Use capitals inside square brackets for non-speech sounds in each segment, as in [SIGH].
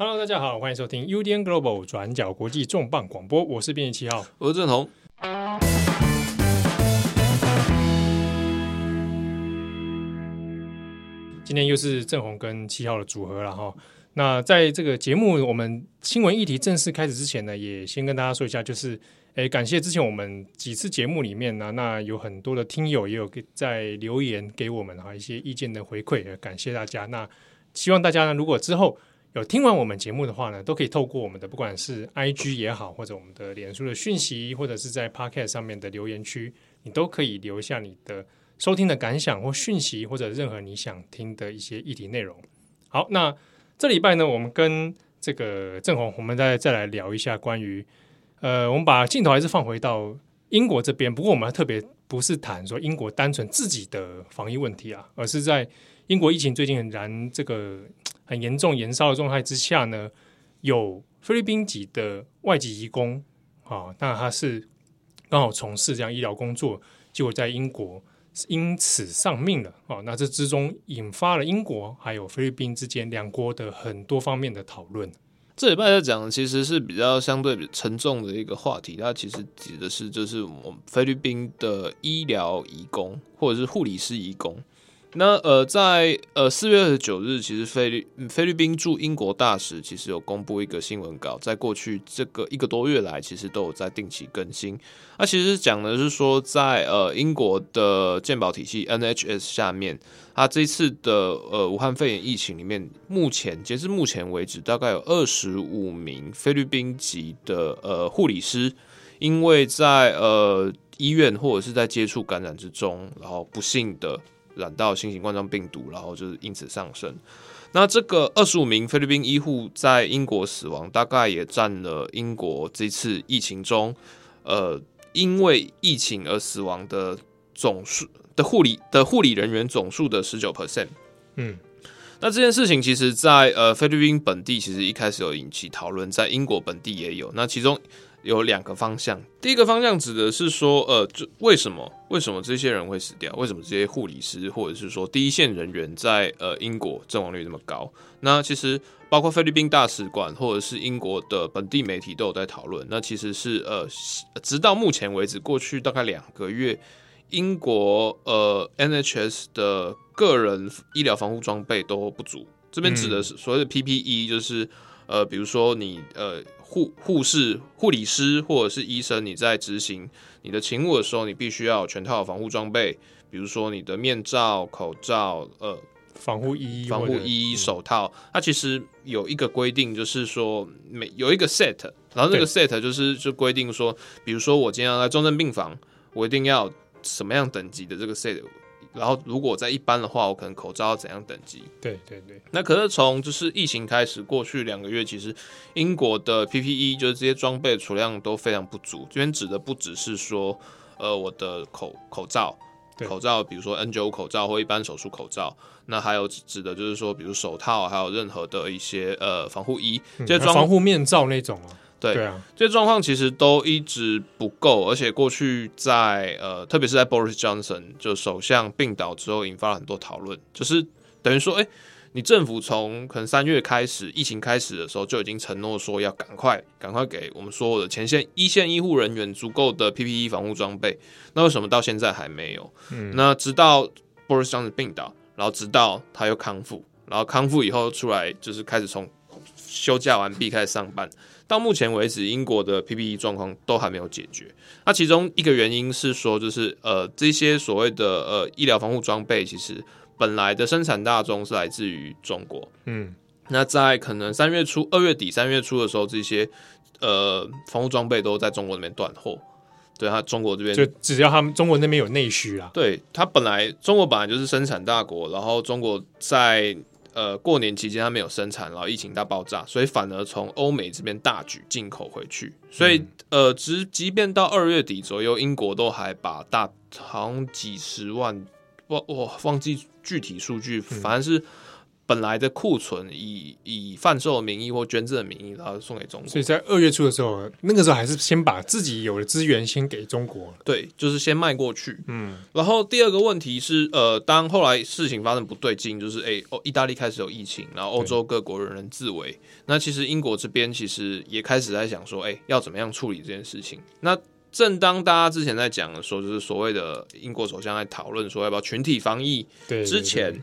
Hello，大家好，欢迎收听 UDN Global 转角国际重磅广播，我是编辑七号，我是郑红。今天又是郑红跟七号的组合了哈。那在这个节目我们新闻议题正式开始之前呢，也先跟大家说一下，就是诶，感谢之前我们几次节目里面呢，那有很多的听友也有在留言给我们哈一些意见的回馈，感谢大家。那希望大家呢，如果之后听完我们节目的话呢，都可以透过我们的不管是 IG 也好，或者我们的脸书的讯息，或者是在 Podcast 上面的留言区，你都可以留下你的收听的感想或讯息，或者任何你想听的一些议题内容。好，那这礼拜呢，我们跟这个郑红，我们再再来聊一下关于呃，我们把镜头还是放回到英国这边，不过我们特别不是谈说英国单纯自己的防疫问题啊，而是在英国疫情最近很燃这个。很严重延烧的状态之下呢，有菲律宾籍的外籍移工啊，那他是刚好从事这样医疗工作，结果在英国因此丧命了啊。那这之中引发了英国还有菲律宾之间两国的很多方面的讨论。这礼拜在讲的其实是比较相对沉重的一个话题，它其实指的是就是我们菲律宾的医疗移工或者是护理师移工。那呃，在呃四月二十九日，其实菲律菲律宾驻英国大使其实有公布一个新闻稿，在过去这个一个多月来，其实都有在定期更新。那其实讲的是说，在呃英国的健保体系 NHS 下面，它这次的呃武汉肺炎疫情里面，目前截至目前为止，大概有二十五名菲律宾籍的呃护理师，因为在呃医院或者是在接触感染之中，然后不幸的。染到新型冠状病毒，然后就是因此上升。那这个二十五名菲律宾医护在英国死亡，大概也占了英国这次疫情中，呃，因为疫情而死亡的总数的护理的护理人员总数的十九 percent。嗯，那这件事情其实在呃菲律宾本地其实一开始有引起讨论，在英国本地也有。那其中。有两个方向，第一个方向指的是说，呃，就为什么为什么这些人会死掉？为什么这些护理师或者是说第一线人员在呃英国阵亡率那么高？那其实包括菲律宾大使馆或者是英国的本地媒体都有在讨论。那其实是呃，直到目前为止，过去大概两个月，英国呃 NHS 的个人医疗防护装备都不足。这边指的是所谓的 PPE，就是呃，比如说你呃。护护士、护理师或者是医生，你在执行你的勤务的时候，你必须要有全套的防护装备，比如说你的面罩、口罩、呃，防护衣、防护衣、手套。它其实有一个规定，就是说每有一个 set，然后这个 set 就是就规定说，比如说我今天要在重症病房，我一定要什么样等级的这个 set。然后，如果在一般的话，我可能口罩要怎样等级？对对对。那可是从就是疫情开始，过去两个月，其实英国的 PPE 就是这些装备储量都非常不足。这边指的不只是说，呃，我的口口罩，口罩，比如说 N95 口罩或一般手术口罩。那还有指的就是说，比如手套，还有任何的一些呃防护衣，这些装防护面罩那种啊。对，对啊，这些状况其实都一直不够，而且过去在呃，特别是在 Boris Johnson 就首相病倒之后，引发了很多讨论，就是等于说，哎，你政府从可能三月开始疫情开始的时候，就已经承诺说要赶快赶快给我们所有的前线一线医护人员足够的 PPE 防护装备，那为什么到现在还没有？嗯，那直到 Boris Johnson 病倒，然后直到他又康复，然后康复以后出来，就是开始从休假完毕开始上班。到目前为止，英国的 PPE 状况都还没有解决。那其中一个原因是说，就是呃，这些所谓的呃医疗防护装备，其实本来的生产大宗是来自于中国。嗯，那在可能三月初、二月底、三月初的时候，这些呃防护装备都在中国那边断货。对，他中国这边就只要他们中国那边有内需啊。对，他本来中国本来就是生产大国，然后中国在。呃，过年期间它没有生产，然后疫情大爆炸，所以反而从欧美这边大举进口回去。所以，嗯、呃，即即便到二月底左右，英国都还把大好像几十万，我我忘记具体数据，反正是本来的库存以以贩售的名义或捐赠的名义，然后送给中国。所以在二月初的时候，那个时候还是先把自己有的资源先给中国。对，就是先卖过去。嗯，然后第二个问题是，呃，当后来事情发生不对劲，就是哎，哦，意大利开始有疫情，然后欧洲各国人人自危。那其实英国这边其实也开始在想说，哎，要怎么样处理这件事情？那正当大家之前在讲的时候，就是所谓的英国首相在讨论说要不要群体防疫之前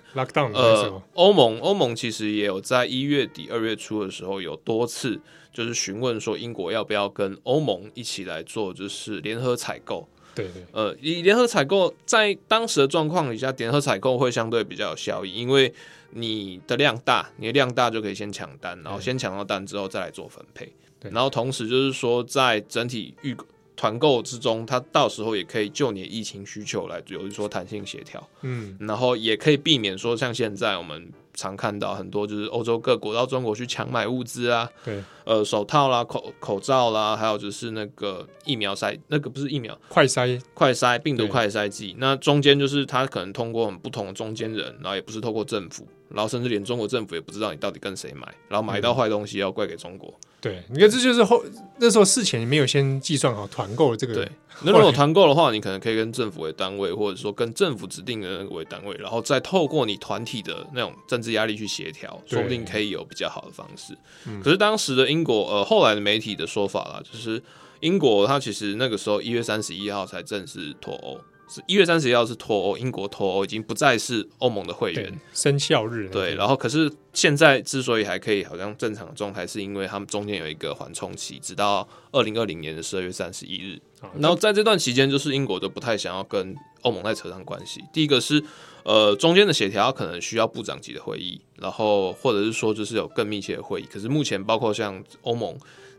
呃，欧盟欧盟其实也有在一月底二月初的时候有多次就是询问说英国要不要跟欧盟一起来做就是联合采购。对对，呃，以联合采购在当时的状况底下，联合采购会相对比较有效益，因为你的量大，你的量大就可以先抢单，然后先抢到单之后再来做分配。对，然后同时就是说在整体预团购之中，它到时候也可以就你的疫情需求来，比如说弹性协调，嗯，然后也可以避免说像现在我们常看到很多就是欧洲各国到中国去强买物资啊，对，呃，手套啦、口口罩啦，还有就是那个疫苗筛，那个不是疫苗，快筛，快筛病毒快筛剂，那中间就是他可能通过很不同的中间人，然后也不是透过政府，然后甚至连中国政府也不知道你到底跟谁买，然后买到坏东西要怪给中国。嗯对，你看这就是后那时候事前没有先计算好团购的这个。对，那如果团购的话，你可能可以跟政府为单位，或者说跟政府指定的那个为单位，然后再透过你团体的那种政治压力去协调，说不定可以有比较好的方式。可是当时的英国，呃，后来的媒体的说法啦，就是英国它其实那个时候一月三十一号才正式脱欧。是一月三十一号是脱欧，英国脱欧已经不再是欧盟的会员，生效日。对，然后可是现在之所以还可以好像正常的状态，是因为他们中间有一个缓冲期，直到二零二零年的十二月三十一日。然后在这段期间，就是英国都不太想要跟欧盟再扯上关系。第一个是呃中间的协调可能需要部长级的会议，然后或者是说就是有更密切的会议。可是目前包括像欧盟。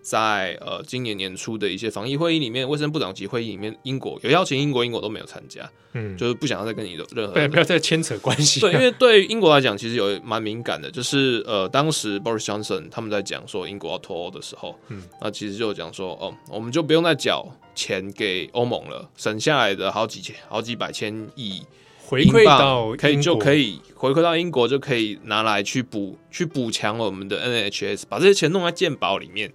在呃今年年初的一些防疫会议里面，卫生部长级会议里面，英国有邀请英国，英国都没有参加，嗯，就是不想要再跟你的任何对，不要再牵扯关系。对，因为对英国来讲，其实有蛮敏感的，就是呃，当时 Boris Johnson 他们在讲说英国要脱欧的时候，嗯，那其实就讲说，哦，我们就不用再缴钱给欧盟了，省下来的好几千、好几百千亿回馈到可以就可以回馈到英国，就可以拿来去补去补强我们的 NHS，把这些钱弄在健保里面。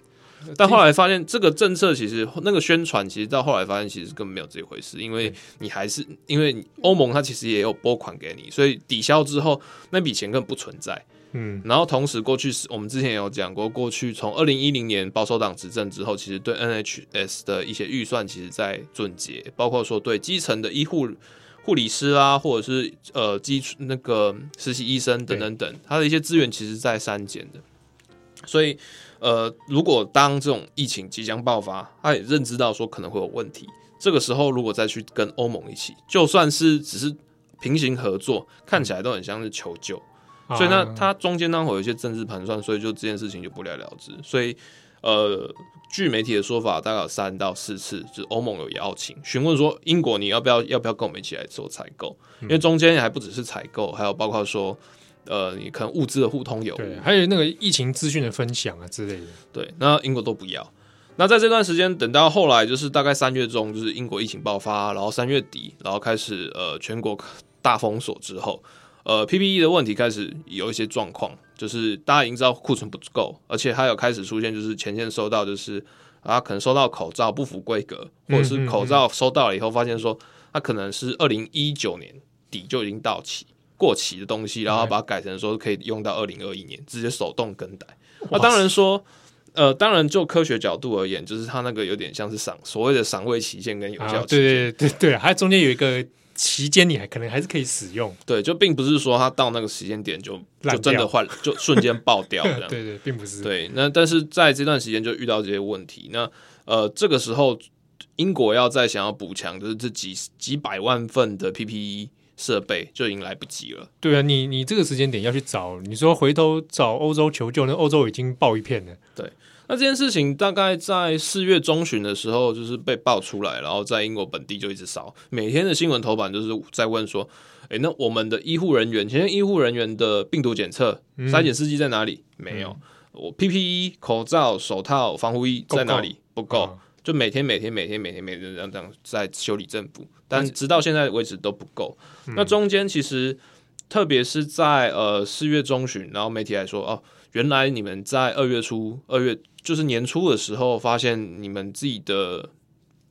但后来发现，这个政策其实那个宣传，其实到后来发现，其实根本没有这回事。因为你还是因为欧盟它其实也有拨款给你，所以抵消之后那笔钱根本不存在。嗯，然后同时过去是我们之前也有讲过，过去从二零一零年保守党执政之后，其实对 NHS 的一些预算其实在准结，包括说对基层的医护护理师啊，或者是呃基础那个实习医生等等等，他的一些资源其实在删减的，所以。呃，如果当这种疫情即将爆发，他也认知到说可能会有问题，这个时候如果再去跟欧盟一起，就算是只是平行合作，看起来都很像是求救，嗯、所以呢，他中间呢会有一些政治盘算，所以就这件事情就不了了之。所以，呃，据媒体的说法，大概有三到四次，就是欧盟有邀请询问说，英国你要不要要不要跟我们一起来做采购？因为中间还不只是采购，还有包括说。呃，你可能物资的互通有无，对，还有那个疫情资讯的分享啊之类的。对，那英国都不要。那在这段时间，等到后来就是大概三月中，就是英国疫情爆发，然后三月底，然后开始呃全国大封锁之后，呃 PPE 的问题开始有一些状况，就是大家已经知道库存不够，而且还有开始出现就是前线收到就是啊可能收到口罩不符规格，或者是口罩收到了以后发现说它可能是二零一九年底就已经到期。过期的东西，然后把它改成说可以用到二零二一年，直接手动更改。那当然说，呃，当然就科学角度而言，就是它那个有点像是赏所谓的赏味期限跟有效期限。对对对对，它中间有一个期间，你还可能还是可以使用。对，就并不是说它到那个时间点就就真的坏，[LAUGHS] 就瞬间爆掉这样。对 [LAUGHS] 对，并不是。对，那但是在这段时间就遇到这些问题。那呃，这个时候英国要再想要补强，就是这几几百万份的 PPE。设备就已经来不及了。对啊，你你这个时间点要去找，你说回头找欧洲求救，那欧洲已经爆一片了。对，那这件事情大概在四月中旬的时候，就是被爆出来，然后在英国本地就一直烧，每天的新闻头版就是在问说，诶，那我们的医护人员，前线医护人员的病毒检测、筛检试剂在哪里？没有。我 PPE 口罩、手套、防护衣在哪里？不够。就每天每天每天每天每天这样这样在修理政府，但直到现在为止都不够。嗯、那中间其实特别是在呃四月中旬，然后媒体来说哦，原来你们在二月初、二月就是年初的时候，发现你们自己的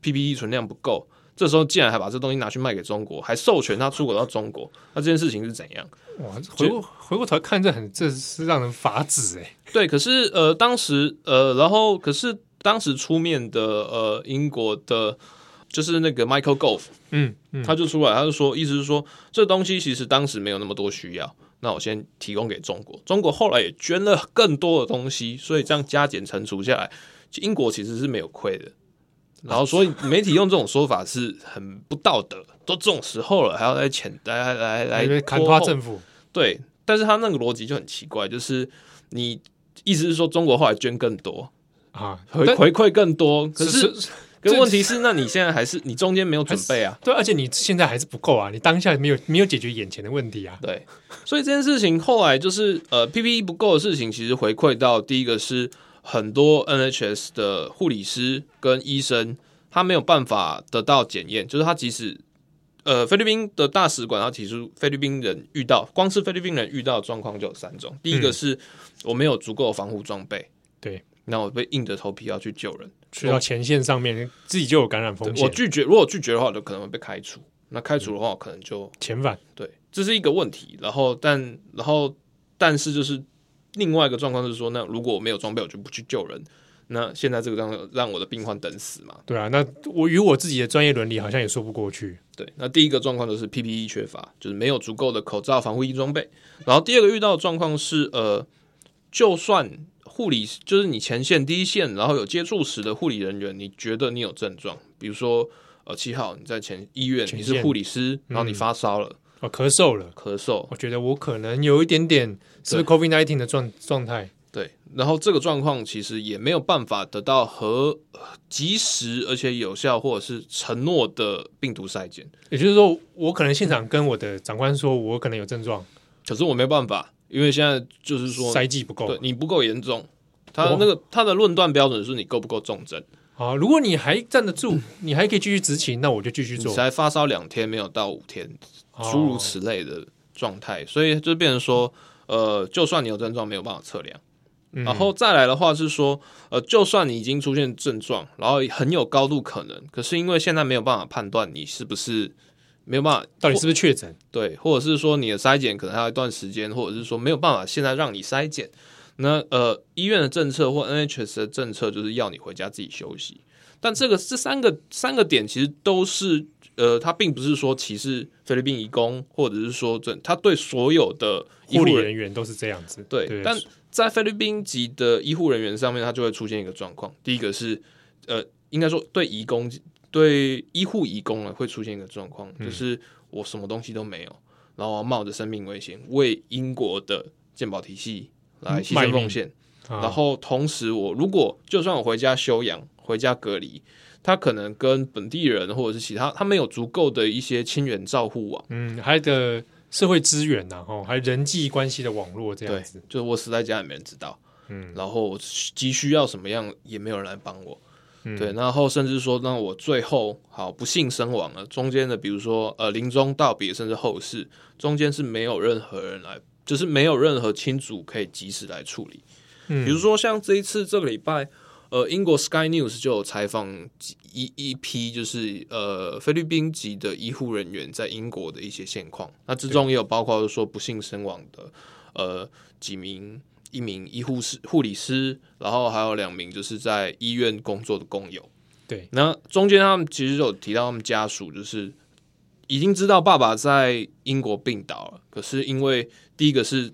PPE 存量不够。这时候竟然还把这东西拿去卖给中国，还授权他出口到中国，那这件事情是怎样？哇，回过回过头来看，这很这是让人发指哎。对，可是呃，当时呃，然后可是当时出面的呃，英国的，就是那个 Michael Gove，嗯嗯，他就出来，他就说，意思是说，这东西其实当时没有那么多需要，那我先提供给中国，中国后来也捐了更多的东西，所以这样加减乘除下来，英国其实是没有亏的。然后，所以媒体用这种说法是很不道德。都这种时候了，还要来谴来来来来砍垮政府？对，但是他那个逻辑就很奇怪，就是你意思是说中国后来捐更多啊，回回馈更多，可是可是问题是，那你现在还是你中间没有准备啊？对，而且你现在还是不够啊，你当下没有没有解决眼前的问题啊。对，所以这件事情后来就是呃，PPE 不够的事情，其实回馈到第一个是。很多 NHS 的护理师跟医生，他没有办法得到检验，就是他即使呃菲律宾的大使馆，他提出菲律宾人遇到，光是菲律宾人遇到的状况就有三种。第一个是我没有足够的防护装备，对，那我被硬着头皮要去救人，去到前线上面，自己就有感染风险。我拒绝，如果拒绝的话，就可能会被开除。那开除的话，可能就遣返。对，这是一个问题。然后，但然后，但是就是。另外一个状况是说，那如果我没有装备，我就不去救人。那现在这个让让我的病患等死嘛？对啊，那我与我自己的专业伦理好像也说不过去。对，那第一个状况就是 PPE 缺乏，就是没有足够的口罩、防护衣装备。然后第二个遇到的状况是，呃，就算护理就是你前线第一线，然后有接触史的护理人员，你觉得你有症状，比如说呃七号你在前医院，你是护理师，然后你发烧了。嗯哦，咳嗽了，咳嗽。我觉得我可能有一点点是不是 COVID nineteen 的状状态。对，然后这个状况其实也没有办法得到和及时而且有效或者是承诺的病毒筛检。也就是说，我可能现场跟我的长官说，我可能有症状，可是我没办法，因为现在就是说筛剂不够，对你不够严重。他那个他的论断标准是你够不够重症。好，如果你还站得住，[COUGHS] 你还可以继续执勤，那我就继续做。才发烧两天，没有到五天。诸如此类的状态，所以就变成说，呃，就算你有症状，没有办法测量。然后再来的话是说，呃，就算你已经出现症状，然后很有高度可能，可是因为现在没有办法判断你是不是没有办法，到底是不是确诊？对，或者是说你的筛检可能还有一段时间，或者是说没有办法现在让你筛检。那呃，医院的政策或 NHS 的政策就是要你回家自己休息。但这个这三个三个点其实都是。呃，他并不是说歧视菲律宾移工，或者是说这他对所有的护理人员都是这样子。对，对，但在菲律宾籍的医护人员上面，他就会出现一个状况。第一个是，呃，应该说对移工、对医护义工呢，会出现一个状况，嗯，就是我什么东西都没有，然后冒着生命危险为英国的健保体系来牺牲奉献，啊，然后同时我如果就算我回家休养、回家隔离。他可能跟本地人或者是其他，他没有足够的一些亲缘照护网，嗯，还有的社会资源呐，吼，还有人际关系的网络这样子，就是我死在家也没人知道，嗯，然后急需要什么样也没有人来帮我，嗯，对，然后甚至说，那我最后好不幸身亡了，中间的比如说呃临终道别，甚至后事，中间是没有任何人来，就是没有任何亲属可以及时来处理，嗯，比如说像这一次这个礼拜。呃，英国 Sky News 就有采访一一批，就是呃菲律宾籍的医护人员在英国的一些现况。那之中也有包括说不幸身亡的呃几名一名医护师护理师，然后还有两名就是在医院工作的工友。对，那中间他们其实有提到他们家属，就是已经知道爸爸在英国病倒了，可是因为第一个是。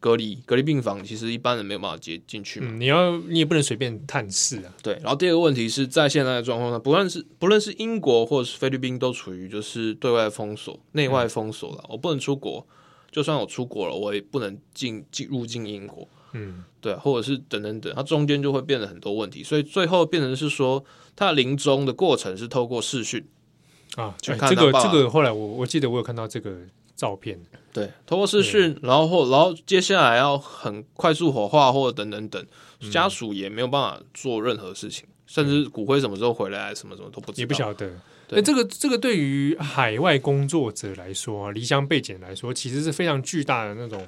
隔离隔离病房，其实一般人没有办法接进去嘛。嗯，你要你也不能随便探视啊。对，然后第二个问题是在现在的状况下，不论是不论是英国或者是菲律宾，都处于就是对外封锁、内外封锁了。嗯。我不能出国，就算我出国了，我也不能进进入境英国。嗯，对，或者是等等等，它中间就会变得很多问题，所以最后变成是说，他临终的过程是透过视讯啊。就看这个这个后来我我记得我有看到这个。照片对，透过视讯，然后或然后接下来要很快速火化或者等等等，家属也没有办法做任何事情，嗯、甚至骨灰什么时候回来，什么什么都不知道，也不晓得。那这个这个对于海外工作者来说啊，离乡背景来说，其实是非常巨大的那种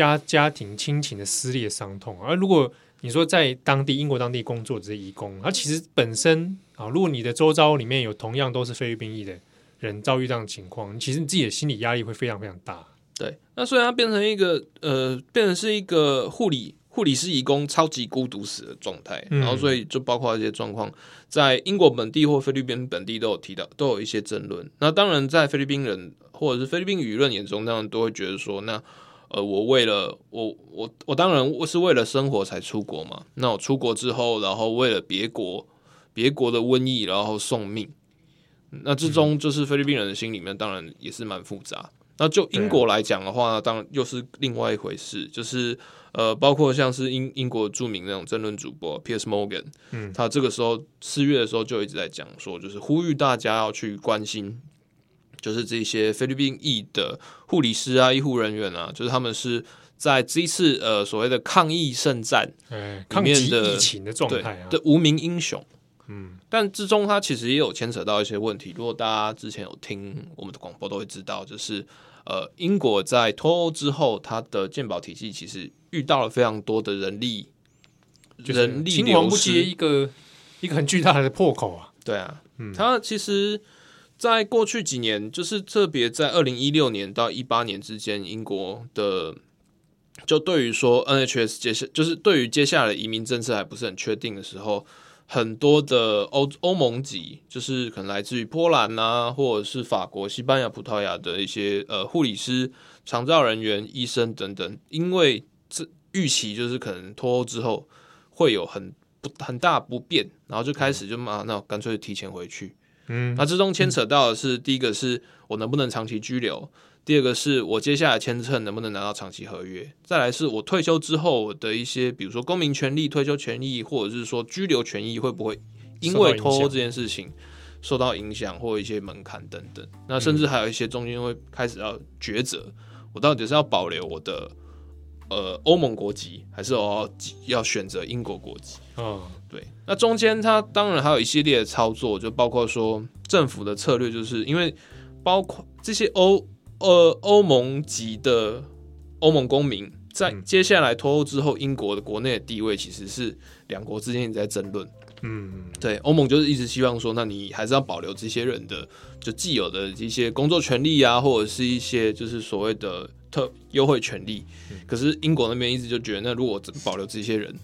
家家庭亲情的撕裂伤痛。而如果你说在当地英国当地工作这些义工，他其实本身啊，如果你的周遭里面有同样都是菲律宾裔的人遭遇这样的情况，其实你自己的心理压力会非常非常大。对，那虽然它变成一个呃，变成是一个护理护理师义工超级孤独死的状态，嗯、然后所以就包括一些状况，在英国本地或菲律宾本地都有提到，都有一些争论。那当然，在菲律宾人或者是菲律宾舆论眼中，当然都会觉得说，那呃，我为了我我我当然我是为了生活才出国嘛。那我出国之后，然后为了别国别国的瘟疫，然后送命。那之中就是菲律宾人的心里面，当然也是蛮复杂。那就英国来讲的话，当然又是另外一回事。就是呃，包括像是英英国著名那种争论主播 Piers Morgan，嗯，他这个时候四月的时候就一直在讲说，就是呼吁大家要去关心，就是这些菲律宾裔的护理师啊、医护人员啊，就是他们是在这一次呃所谓的抗疫圣战里面的疫情的状态啊的无名英雄。嗯，但之中它其实也有牵扯到一些问题。如果大家之前有听我们的广播，都会知道，就是呃，英国在脱欧之后，它的鉴保体系其实遇到了非常多的人力，就是、人力青黄不接一个一个很巨大的破口啊。对啊，嗯，它其实，在过去几年，就是特别在二零一六年到一八年之间，英国的就对于说 NHS 接下就是对于接下来的移民政策还不是很确定的时候。很多的欧欧盟籍，就是可能来自于波兰啊，或者是法国、西班牙、葡萄牙的一些呃护理师、长照人员、医生等等，因为这预期就是可能脱欧之后会有很不很大不便，然后就开始就嘛，那干脆提前回去。嗯，那之中牵扯到的是，嗯、第一个是我能不能长期居留。第二个是我接下来签证能不能拿到长期合约？再来是我退休之后的一些，比如说公民权利、退休权益，或者是说居留权益，会不会因为脱欧这件事情受到影响，或一些门槛等等？那甚至还有一些中间会开始要抉择，我到底是要保留我的呃欧盟国籍，还是我要要选择英国国籍？嗯，对。那中间它当然还有一系列的操作，就包括说政府的策略，就是因为包括这些欧。呃，欧盟籍的欧盟公民在接下来脱欧之后，英国的国内的地位其实是两国之间也在争论。嗯，对，欧盟就是一直希望说，那你还是要保留这些人的就既有的一些工作权利啊，或者是一些就是所谓的特优惠权利。可是英国那边一直就觉得，那如果保留这些人。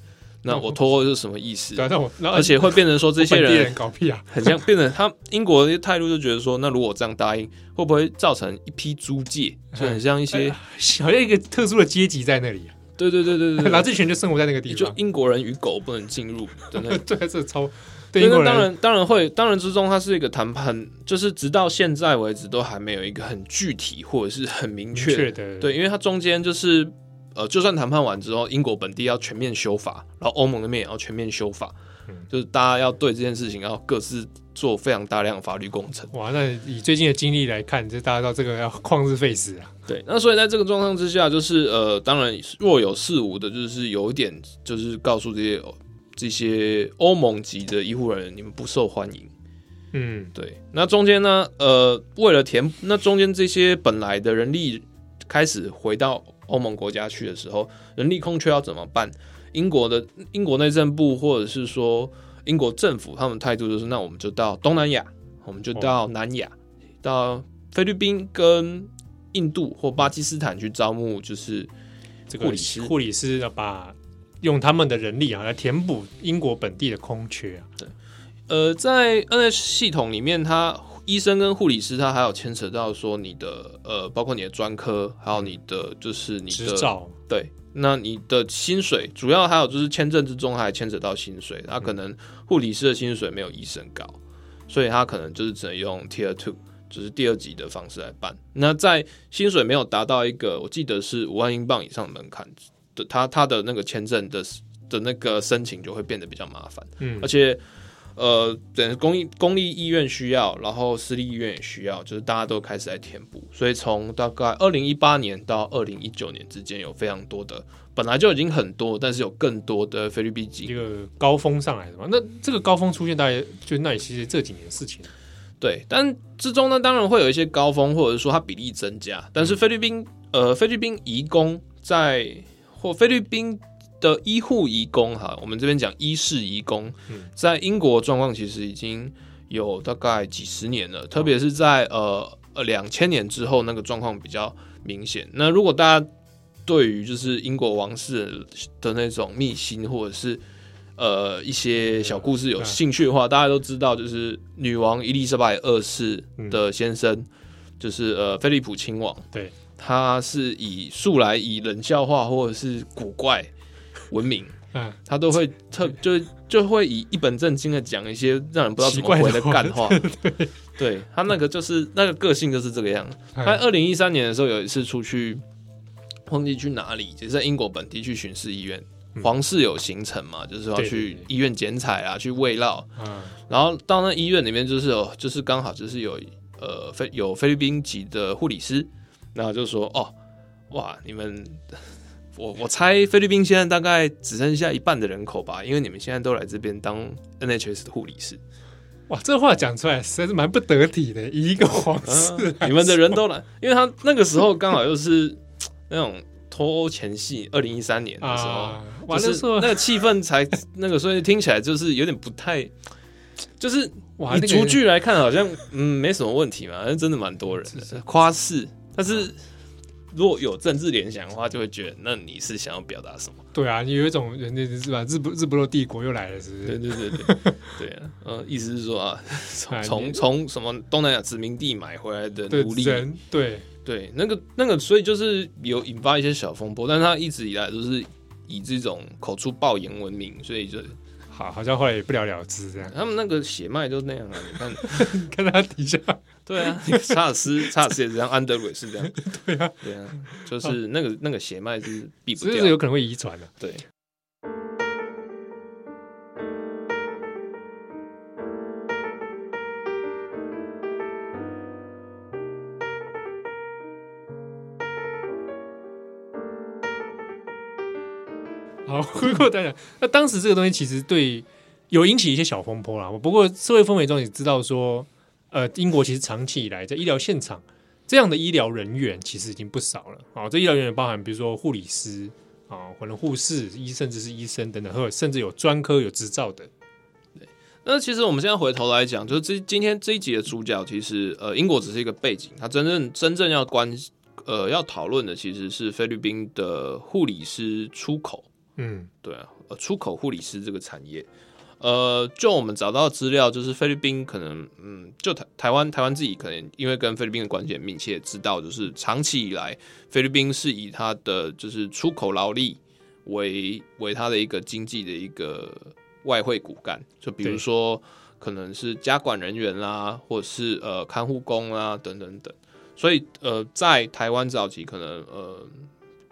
那我脱欧是什么意思？对，那我而且会变成说这些人，搞屁啊，[LAUGHS] 很像变成他英国的态度就觉得说，那如果我这样答应，会不会造成一批租界？就很像一些 [LAUGHS] 好像一个特殊的阶级在那里。[LAUGHS] 对对对对对，拿这群就生活在那个地方，就英国人与狗不能进入。对对，这超。对，那当然当然会，当然之中它是一个谈判，就是直到现在为止都还没有一个很具体或者是很明确的。对，因为它中间就是。呃，就算谈判完之后，英国本地要全面修法，然后欧盟那边也要全面修法，嗯，就是大家要对这件事情要各自做非常大量的法律工程。哇，那以最近的经历来看，就大家知道这个要旷日费时啊。对，那所以在这个状况之下，就是呃，当然若有似无的，就是有一点，就是告诉这些这些欧盟级的医护人员，你们不受欢迎。嗯，对。那中间呢，呃，为了填，那中间这些本来的人力开始回到。欧盟国家去的时候，人力空缺要怎么办？英国的英国内政部或者是说英国政府，他们态度就是：那我们就到东南亚，我们就到南亚，到菲律宾跟印度或巴基斯坦去招募，就是这个护理师。护理师要把用他们的人力啊来填补英国本地的空缺啊。对，呃，在 NH 系统里面，它。医生跟护理师，他还有牵扯到说你的呃，包括你的专科，还有你的就是你的执照，对，那你的薪水，主要还有就是签证之中还牵扯到薪水，他可能护理师的薪水没有医生高，所以他可能就是只能用 Tier Two，就是第二级的方式来办。那在薪水没有达到一个我记得是五万英镑以上的门槛的，他他的那个签证的的那个申请就会变得比较麻烦，嗯，而且。呃，等公立公立医院需要，然后私立医院也需要，就是大家都开始在填补，所以从大概二零一八年到二零一九年之间，有非常多的本来就已经很多，但是有更多的菲律宾籍一个高峰上来的嘛。那这个高峰出现大概就那也其实这几年的事情。对，但之中呢，当然会有一些高峰，或者是说它比例增加。但是菲律宾，呃，菲律宾移工在或菲律宾的医护移工哈，我们这边讲医事移工，在英国状况其实已经有大概几十年了，特别是在呃呃两千年之后，那个状况比较明显。那如果大家对于就是英国王室的那种秘辛，或者是呃，一些小故事有兴趣的话，大家都知道，就是女王伊丽莎白二世的先生，就是呃，菲利普亲王。对，他是以素来以冷笑话或者是古怪闻名，嗯，他都会特就就会以一本正经的讲一些让人不知道怎么回的干话。[LAUGHS] 对，对他那个就是那个个性就是这个样。他在二零一三年的时候有一次出去，忘记去哪里，也是在英国本地去巡视医院。皇室有行程嘛，就是要去医院剪彩啊，去慰劳。嗯，然后到那医院里面，就是有，就是刚好就是有呃菲有菲律宾籍的护理师，然后就说哦，哇，你们，我我猜菲律宾现在大概只剩下一半的人口吧，因为你们现在都来这边当 NHS 的护理师。哇，这话讲出来实在是蛮不得体的，[LAUGHS] 一个皇室，啊，你们的人都来，因为他那个时候刚好又是那种。脱欧前夕，二零一三年的时候，啊、就是那个气氛才那个，所以听起来就是有点不太，就是哇，你逐句来看，好像嗯没什么问题嘛，但真的蛮多人的夸饰。但是如果有政治联想的话，就会觉得那你是想要表达什么？对啊，你有一种人家是吧？日不日不落帝国又来了，是不是？对对对对对啊，呃，意思是说啊，从从从什么东南亚殖民地买回来的奴隶，对。对，那个那个，所以就是有引发一些小风波，但他一直以来都是以这种口出暴言闻名，所以就好，好像后来也不了了之这样。他们那个血脉都那样啊，你看，[LAUGHS] 看他底下，对啊，查尔斯，查尔斯也是这样，安德鲁也是这样，[LAUGHS] 对啊，对啊，就是那个那个血脉是避不掉，就是有可能会遗传的，对。好，回过头来讲，那当时这个东西其实对有引起一些小风波啦。不过社会氛围中也知道说，呃，英国其实长期以来在医疗现场这样的医疗人员其实已经不少了。啊，这医疗人员包含比如说护理师啊，可能护士、医甚至是医生等等，或者甚至有专科有执照的。对，那其实我们现在回头来讲，就是这今天这一集的主角，其实呃，英国只是一个背景，他真正真正要关呃要讨论的其实是菲律宾的护理师出口。嗯，对啊，呃，出口护理师这个产业，呃，就我们找到资料，就是菲律宾可能，嗯，就台台湾台湾自己可能因为跟菲律宾的关系很密切，知道就是长期以来菲律宾是以它的就是出口劳力为为它的一个经济的一个外汇骨干，就比如说可能是家管人员啦，或者是呃看护工啦等等等，所以呃在台湾早期可能呃。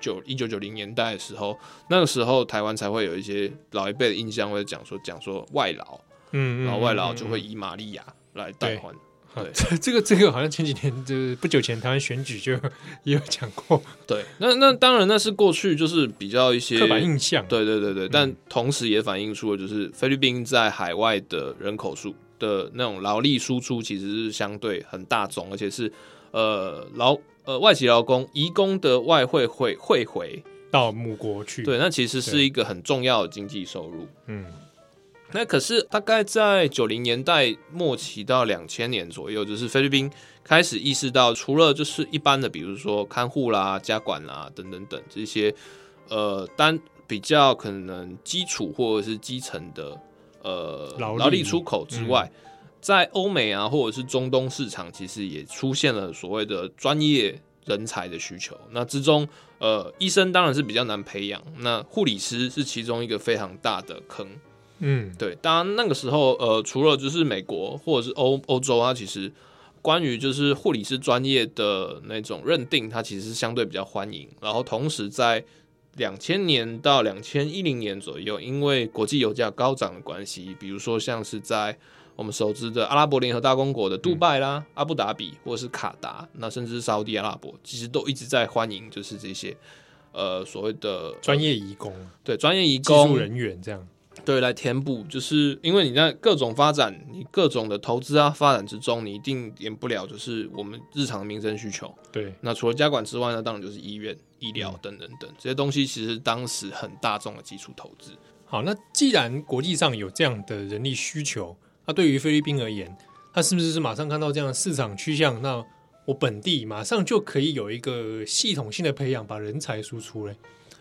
九一九九零年代的时候，那个时候台湾才会有一些老一辈的印象，会讲说讲说外劳，嗯，然后外劳就会以玛利亚来代换。对，[LAUGHS] 这个这个好像前几年就是不久前台湾选举就也有讲过。[LAUGHS] 对，那那当然那是过去就是比较一些刻板印象。对对对对，但同时也反映出了就是菲律宾在海外的人口数的那种劳力输出其实是相对很大众，而且是呃劳。呃，外籍劳工移工的外汇会汇回到母国去，对，那其实是一个很重要的经济收入。嗯，那可是大概在九零年代末期到两千年左右，就是菲律宾开始意识到，除了就是一般的，比如说看护啦、家管啦等等等这些，呃，单比较可能基础或者是基层的呃劳力出口之外。嗯在欧美啊，或者是中东市场，其实也出现了所谓的专业人才的需求。那之中，呃，医生当然是比较难培养，那护理师是其中一个非常大的坑。嗯，对。当然那个时候，呃，除了就是美国或者是欧欧洲啊，其实关于就是护理师专业的那种认定，它其实是相对比较欢迎。然后同时在两千年到两千一零年左右，因为国际油价高涨的关系，比如说像是在我们熟知的阿拉伯联合大公国的杜拜啦、嗯、阿布达比或者是卡达，那甚至是沙乌地阿拉伯，其实都一直在欢迎，就是这些呃所谓的专业移工，对专业移工技术人员这样。对，来填补，就是因为你在各种发展，你各种的投资啊发展之中，你一定免不了就是我们日常的民生需求。对，那除了家管之外呢，当然就是医院、医疗等等等这些东西，其实当时很大众的基础投资。好，那既然国际上有这样的人力需求，那对于菲律宾而言，他是不是是马上看到这样的市场趋向？那我本地马上就可以有一个系统性的培养，把人才输出嘞？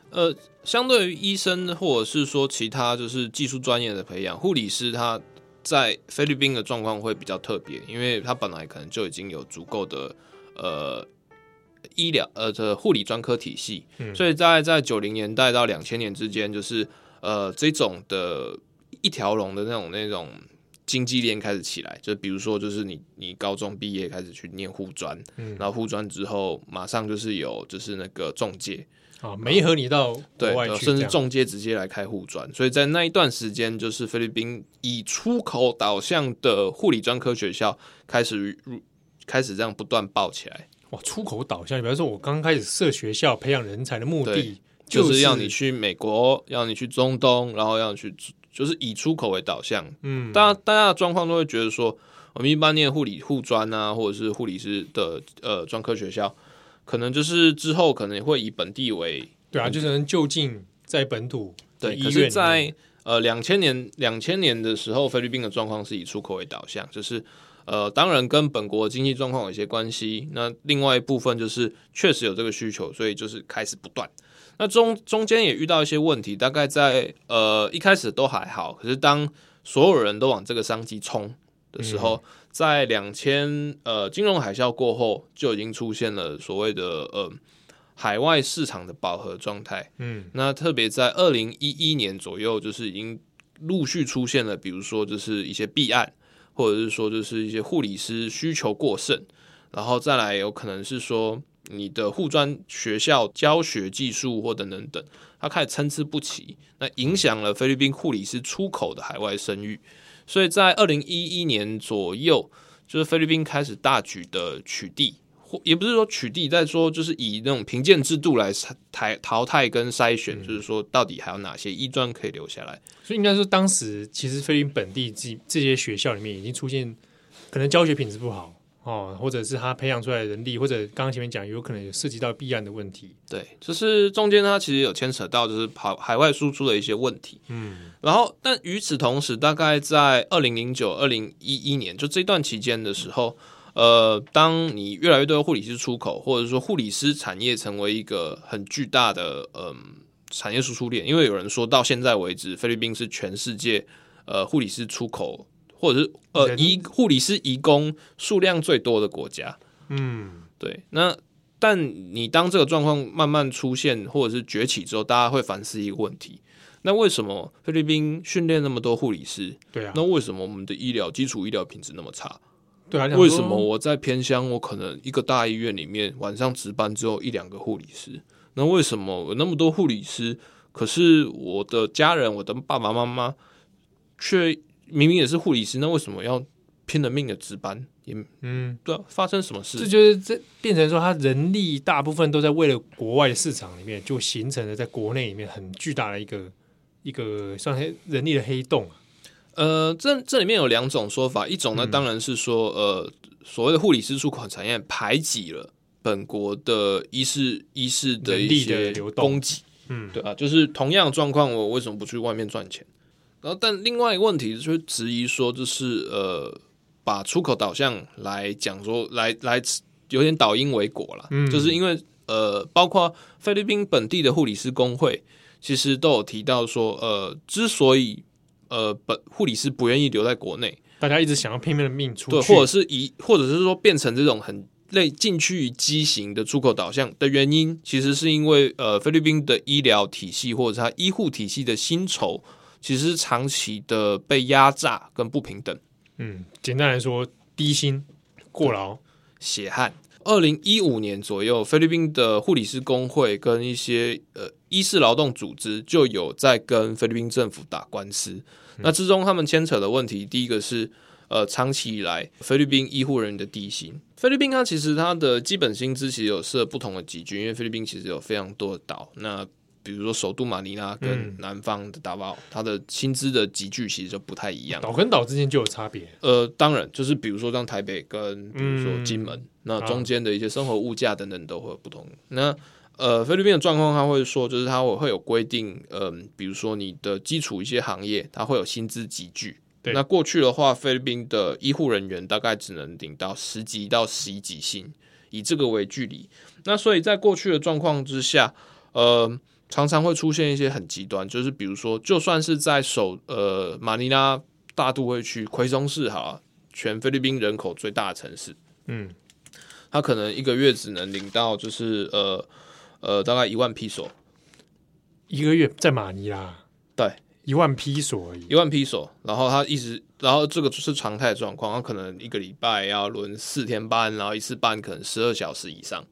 呃，相对于医生或者是说其他就是技术专业的培养，护理师他在菲律宾的状况会比较特别，因为他本来可能就已经有足够的呃医疗呃的护理专科体系，嗯、所以在在九零年代到两千年之间，就是呃这种的一条龙的那种那种经济链开始起来，就比如说就是你你高中毕业开始去念护专，嗯、然后护专之后马上就是有就是那个中介。啊，媒和你到对，甚至中介直接来开护专，所以在那一段时间，就是菲律宾以出口导向的护理专科学校开始入，开始这样不断爆起来。哇，出口导向，比方说，我刚开始设学校培养人才的目的，就是要你去美国，要你去中东，然后要你去，就是以出口为导向。嗯，大家大家的状况都会觉得说，我们一般念护理护专啊，或者是护理师的呃专科学校。可能就是之后可能也会以本地为对啊，就是能就近在本土对。可是在，在呃两千年两千年的时候，菲律宾的状况是以出口为导向，就是呃当然跟本国经济状况有一些关系。那另外一部分就是确实有这个需求，所以就是开始不断。那中中间也遇到一些问题，大概在呃一开始都还好，可是当所有人都往这个商机冲的时候。嗯在两千呃金融海啸过后，就已经出现了所谓的呃海外市场的饱和状态。嗯，那特别在二零一一年左右，就是已经陆续出现了，比如说就是一些弊案，或者是说就是一些护理师需求过剩，然后再来有可能是说你的护专学校教学技术或等等等，它开始参差不齐，那影响了菲律宾护理师出口的海外声誉。所以在二零一一年左右，就是菲律宾开始大举的取缔，或也不是说取缔，在说就是以那种评鉴制度来台淘汰跟筛选，就是说到底还有哪些医专可以留下来。所以应该说，当时其实菲律宾本地这这些学校里面已经出现可能教学品质不好。哦，或者是他培养出来的人力，或者刚刚前面讲，有可能有涉及到弊案的问题。对，就是中间它其实有牵扯到，就是跑海外输出的一些问题。嗯，然后但与此同时，大概在二零零九、二零一一年就这段期间的时候，呃，当你越来越多的护理师出口，或者说护理师产业成为一个很巨大的嗯、呃、产业输出链，因为有人说到现在为止，菲律宾是全世界呃护理师出口。或者是呃，移护理师移工数量最多的国家，嗯，对。那但你当这个状况慢慢出现或者是崛起之后，大家会反思一个问题：那为什么菲律宾训练那么多护理师？对啊。那为什么我们的医疗基础医疗品质那么差？对啊。为什么我在偏乡，我可能一个大医院里面晚上值班只有一两个护理师？那为什么有那么多护理师，可是我的家人，我的爸爸妈妈却？明明也是护理师，那为什么要拼了命的值班？也嗯，对啊，发生什么事？这就是这变成说，他人力大部分都在为了国外的市场里面，就形成了在国内里面很巨大的一个一个算黑人力的黑洞。呃，这这里面有两种说法，一种呢，当然是说，嗯、呃，所谓的护理师出口产业排挤了本国的医师医师的一些流动供给，嗯，对啊，就是同样的状况，我为什么不去外面赚钱？然后，但另外一个问题就是质疑说，就是呃，把出口导向来讲说，来来有点倒因为果了，嗯，就是因为呃，包括菲律宾本地的护理师工会，其实都有提到说，呃，之所以呃本护理师不愿意留在国内，大家一直想要拼命的命出去，对，或者是以或者是说变成这种很类近趋于畸形的出口导向的原因，其实是因为呃菲律宾的医疗体系或者是它医护体系的薪酬。其实长期的被压榨跟不平等，嗯，简单来说，低薪、过劳、血汗。二零一五年左右，菲律宾的护理师工会跟一些呃医事劳动组织就有在跟菲律宾政府打官司。嗯、那之中他们牵扯的问题，第一个是呃长期以来菲律宾医护人员的低薪。菲律宾它其实它的基本薪资其实有设不同的级距，因为菲律宾其实有非常多的岛。那比如说首都马尼拉跟南方的达巴奥，它的薪资的集聚其实就不太一样，岛跟岛之间就有差别。呃，当然就是比如说像台北跟比如说金门，嗯、那中间的一些生活物价等等都会有不同。啊、那呃，菲律宾的状况，他会说就是他会会有规定，嗯、呃，比如说你的基础一些行业，它会有薪资集聚。对那过去的话，菲律宾的医护人员大概只能领到十级到十一级薪，以这个为距离。那所以在过去的状况之下，呃。常常会出现一些很极端，就是比如说，就算是在首呃马尼拉大都会区奎松市哈，全菲律宾人口最大的城市，嗯，他可能一个月只能领到就是呃呃大概一万披索，一个月在马尼拉，对，一万披索而已，一万披索，然后他一直，然后这个是常态状况，他可能一个礼拜要轮四天班，然后一次班可能十二小时以上。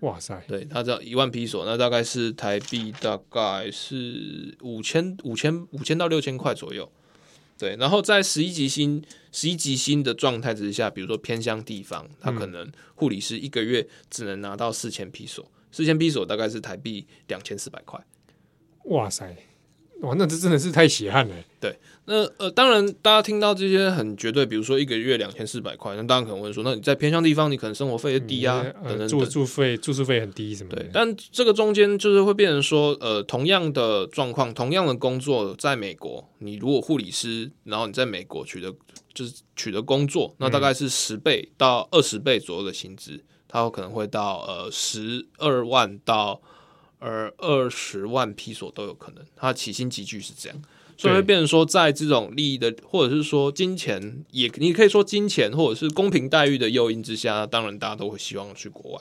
哇塞！对，他这一万批索，那大概是台币大概是五千五千五千到六千块左右。对，然后在十一级星十一级星的状态之下，比如说偏乡地方，他可能护理师一个月只能拿到四千批索，四千批索大概是台币两千四百块。哇塞！哇，那这真的是太血汗了。对，那呃，当然，大家听到这些很绝对，比如说一个月两千四百块，那当然可能会说，那你在偏乡地方，你可能生活费也低啊，嗯、等等住住费住宿费很低什么的。对，但这个中间就是会变成说，呃，同样的状况，同样的工作，在美国，你如果护理师，然后你在美国取得就是取得工作，那大概是十倍到二十倍左右的薪资，它有可能会到呃十二万到。而二十万批索都有可能，它起薪级距是这样，所以会变成说，在这种利益的或者是说金钱，也你可以说金钱或者是公平待遇的诱因之下，当然大家都会希望去国外。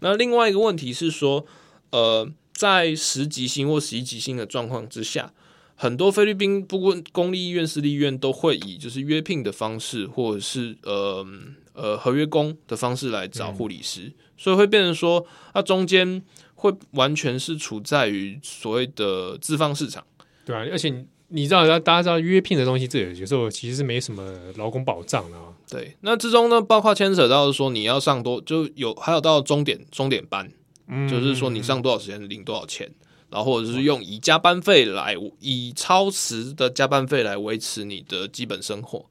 那另外一个问题是说，呃，在十级薪或十一级薪的状况之下，很多菲律宾不管公立医院、私立医院都会以就是约聘的方式，或者是呃呃合约工的方式来找护理师，嗯、所以会变成说，它中间。会完全是处在于所谓的资方市场，对啊，而且你，你知道，大家知道约聘的东西，这有时候其实是没什么劳工保障的啊。对，那之中呢，包括牵扯到说你要上多，就有还有到终点终点班，嗯，就是说你上多少时间领多少钱，然后或者是用以加班费来以超时的加班费来维持你的基本生活。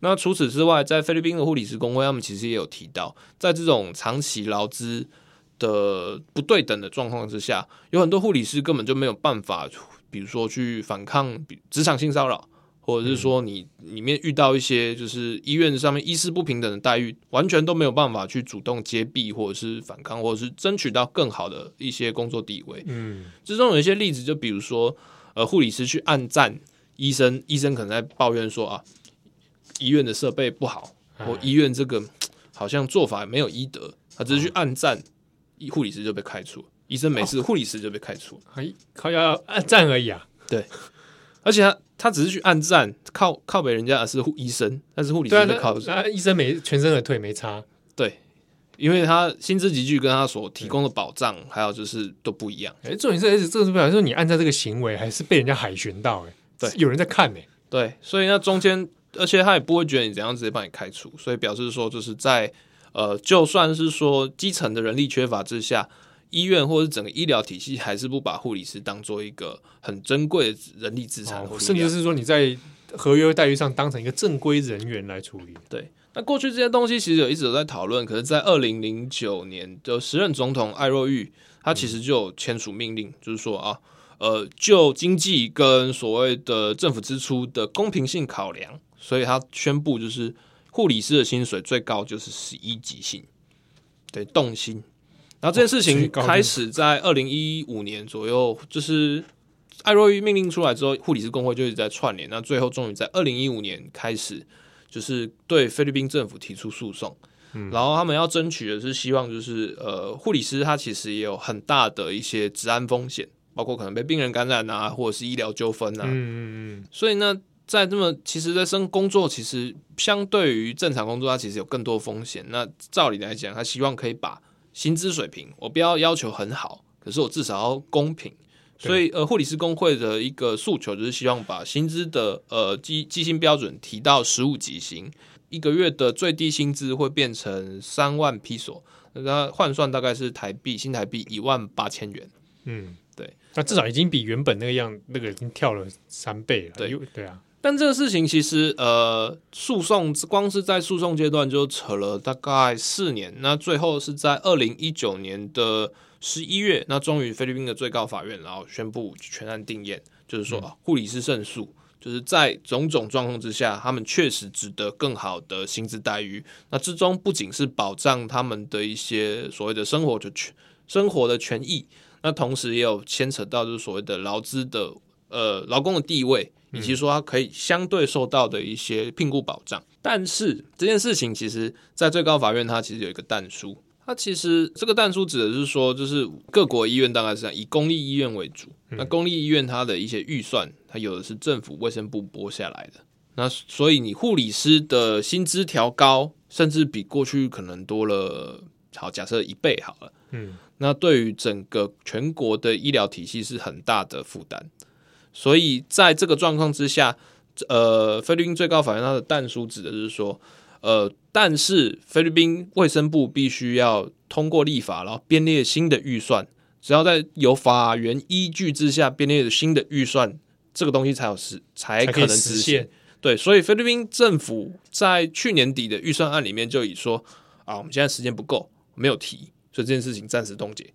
那除此之外，在菲律宾的护理师工会，他们其实也有提到，在这种长期劳资。的不对等的状况之下，有很多护理师根本就没有办法，比如说去反抗职场性骚扰，或者是说你里面遇到一些就是医院上面医师不平等的待遇，完全都没有办法去主动揭弊，或者是反抗，或者是争取到更好的一些工作地位。嗯，之中有一些例子，就比如说，呃，护理师去暗赞医生，医生可能在抱怨说啊，医院的设备不好，或医院这个好像做法没有医德，他只是去暗赞。护理师就被开除，医生没事，护、哦、理师就被开除。哎，靠要按赞而已啊！对，而且他他只是去按赞，靠靠北人家是护医生，但是护理师在靠。那医生没全身而退没差。对，因为他薪资集聚跟他所提供的保障，对还有就是都不一样。哎，重点是，这个是表示说你按赞这个行为，还是被人家海巡到？哎，对，有人在看呢。对，所以那中间，而且他也不会觉得你怎样直接帮你开除，所以表示说就是在。呃，就算是说基层的人力缺乏之下，医院或者是整个医疗体系还是不把护理师当做一个很珍贵的人力资产，甚至是说你在合约待遇上当成一个正规人员来处理。对，那过去这些东西其实有一直有在讨论，可是，在二零零九年的时任总统艾若玉，他其实就有签署命令，嗯、就是说啊，呃，就经济跟所谓的政府支出的公平性考量，所以他宣布就是。护理师的薪水最高就是十一级薪，对，动薪。然后这件事情开始在二零一五年左右，就是艾若玉命令出来之后，护理师工会就一直在串联。那最后终于在二零一五年开始，就是对菲律宾政府提出诉讼。嗯，然后他们要争取的是希望，就是呃，护理师他其实也有很大的一些治安风险，包括可能被病人感染啊，或者是医疗纠纷啊。嗯嗯嗯。所以呢。在这么，其实，在生工作，其实相对于正常工作，它其实有更多风险。那照理来讲，他希望可以把薪资水平，我不要要求很好，可是我至少要公平。所以，呃，护理师工会的一个诉求就是希望把薪资的呃基基薪标准提到十五级薪，一个月的最低薪资会变成三万披索，那它换算大概是台币新台币一万八千元。嗯，对，那至少已经比原本那个样那个已经跳了三倍了。对，对啊。但这个事情其实呃，诉讼光是在诉讼阶段就扯了大概四年，那最后是在二零一九年的十一月，那终于菲律宾的最高法院然后宣布全案定谳，就是说护理师胜诉。就是在种种状况之下，他们确实值得更好的薪资待遇。那之中不仅是保障他们的一些所谓的生活的权、生活的权益，那同时也有牵扯到就是所谓的劳资的呃劳工的地位，以及说它可以相对受到的一些聘雇保障。但是这件事情其实，在最高法院它其实有一个但书。它其实这个但书指的是说，就是各国医院大概是这样，以公立医院为主。那公立医院它的一些预算，它有的是政府卫生部拨下来的。那所以你护理师的薪资调高，甚至比过去可能多了，好，假设一倍好了。嗯，那对于整个全国的医疗体系是很大的负担。所以在这个状况之下，呃，菲律宾最高法院它的但书指的是说。呃，但是菲律宾卫生部必须要通过立法，然后编列新的预算。只要在有法源依据之下编列的新的预算，这个东西才有实才可能实现。对，所以菲律宾政府在去年底的预算案里面就已说啊，我们现在时间不够，没有提，所以这件事情暂时冻结。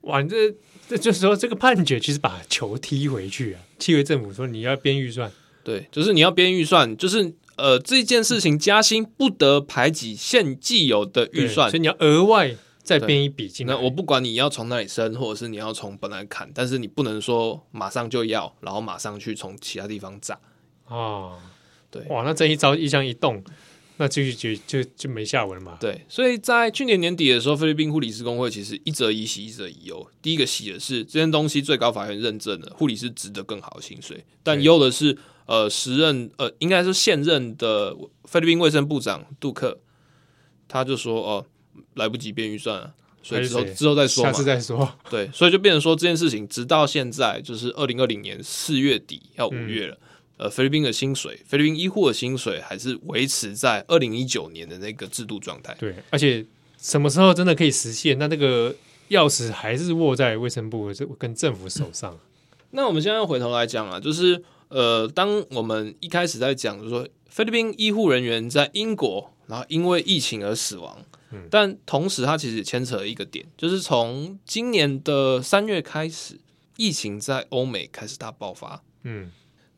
哇，你这这就是说这个判决其实把球踢回去啊！契威政府说你要编预算，对，就是你要编预算，就是。呃，这件事情加薪不得排挤现既有的预算，所以你要额外再编一笔进来。那我不管你要从哪里升，或者是你要从本来砍，但是你不能说马上就要，然后马上去从其他地方砸。哦，对，哇，那这一招一枪一动，那继续就就就没下文了嘛。对，所以在去年年底的时候，菲律宾护理师工会其实一则以喜，一则以忧。第一个喜的是这件东西最高法院认证了，护理师值得更好的薪水，但忧的是。呃，时任呃，应该是现任的菲律宾卫生部长杜克，他就说哦，来不及编预算了，所以之后之后再说嘛，下次再说。对，所以就变成说这件事情，直到现在就是二零二零年四月底要五月了，嗯、呃，菲律宾的薪水，菲律宾医护的薪水还是维持在二零一九年的那个制度状态。对，而且什么时候真的可以实现？那那个钥匙还是握在卫生部跟政府手上。嗯、那我们现在回头来讲啊，就是。呃，当我们一开始在讲，就是说菲律宾医护人员在英国，然后因为疫情而死亡，嗯，但同时它其实牵扯了一个点，就是从今年的三月开始，疫情在欧美开始大爆发，嗯，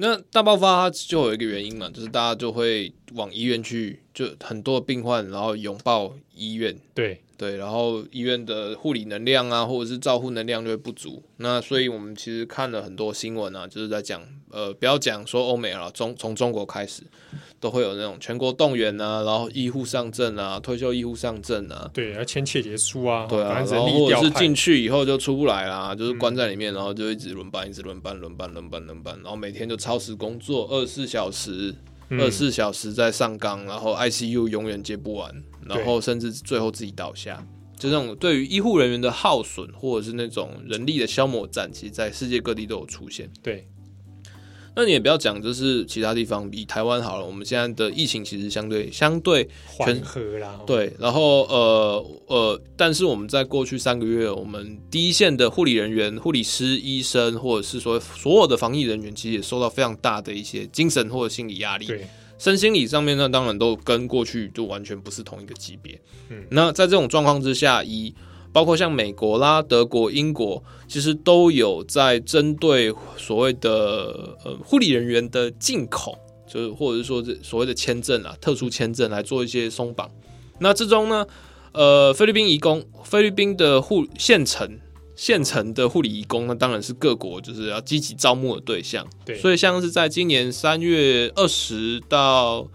那大爆发它就有一个原因嘛，就是大家就会往医院去，就很多病患，然后拥抱医院，对。对，然后医院的护理能量啊，或者是照护能量就会不足。那所以我们其实看了很多新闻啊，就是在讲，呃，不要讲说欧美了，中从中国开始都会有那种全国动员啊，然后医护上阵啊，退休医护上阵啊，对，要签切结书啊，对啊，然后或者是进去以后就出不来啦，就是关在里面，然后就一直轮班，一直轮班，轮班，轮班，轮班，然后每天就超时工作，二十四小时。二十四小时在上岗，然后 ICU 永远接不完，然后甚至最后自己倒下，就这种对于医护人员的耗损，或者是那种人力的消磨战，其实在世界各地都有出现。对。那你也不要讲，就是其他地方比台湾好了。我们现在的疫情其实相对相对缓和啦。对，然后呃呃，但是我们在过去三个月，我们第一线的护理人员、护理师、医生，或者是说所有的防疫人员，其实也受到非常大的一些精神或者心理压力。对，身心理上面呢，当然都跟过去就完全不是同一个级别。嗯，那在这种状况之下，以包括像美国啦、德国、英国，其实都有在针对所谓的呃护理人员的进口，就是或者是说这所谓的签证啊、特殊签证来做一些松绑。那之中呢，呃，菲律宾移工、菲律宾的护现成现成的护理移工，那当然是各国就是要积极招募的对象。对，所以像是在今年三月二十到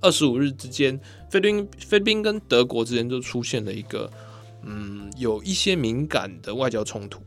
二十五日之间，菲律宾菲律宾跟德国之间就出现了一个。嗯，有一些敏感的外交冲突，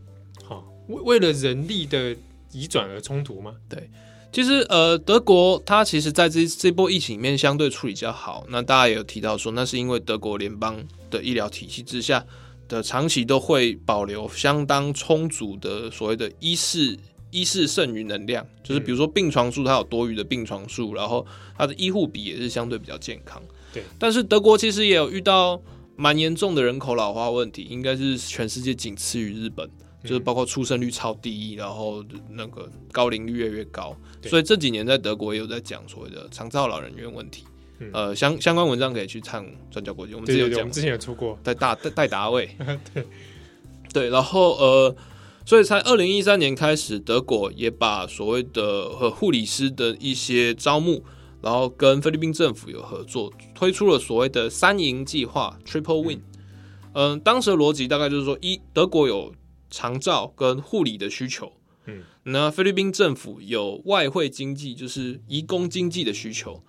好，为为了人力的移转而冲突吗？对，其实呃，德国它其实在这这波疫情里面相对处理较好。那大家也有提到说，那是因为德国联邦的医疗体系之下的长期都会保留相当充足的所谓的医事医事剩余能量，就是比如说病床数它有多余的病床数，然后它的医护比也是相对比较健康。对，但是德国其实也有遇到。蛮严重的人口老化问题，应该是全世界仅次于日本就是包括出生率超低，然后那个高龄率越来越高，所以这几年在德国也有在讲所谓的长照老人院问题。嗯、呃，相相关文章可以去看转角国际，我们之前有讲，我们之前有出过，在大戴达卫，[LAUGHS] 对。对，然后呃，所以在二零一三年开始，德国也把所谓的和护理师的一些招募，然后跟菲律宾政府有合作，推出了所谓的三赢计划 （Triple Win）。嗯、呃，当时的逻辑大概就是说，一德国有长照跟护理的需求，嗯，那菲律宾政府有外汇经济，就是移工经济的需求。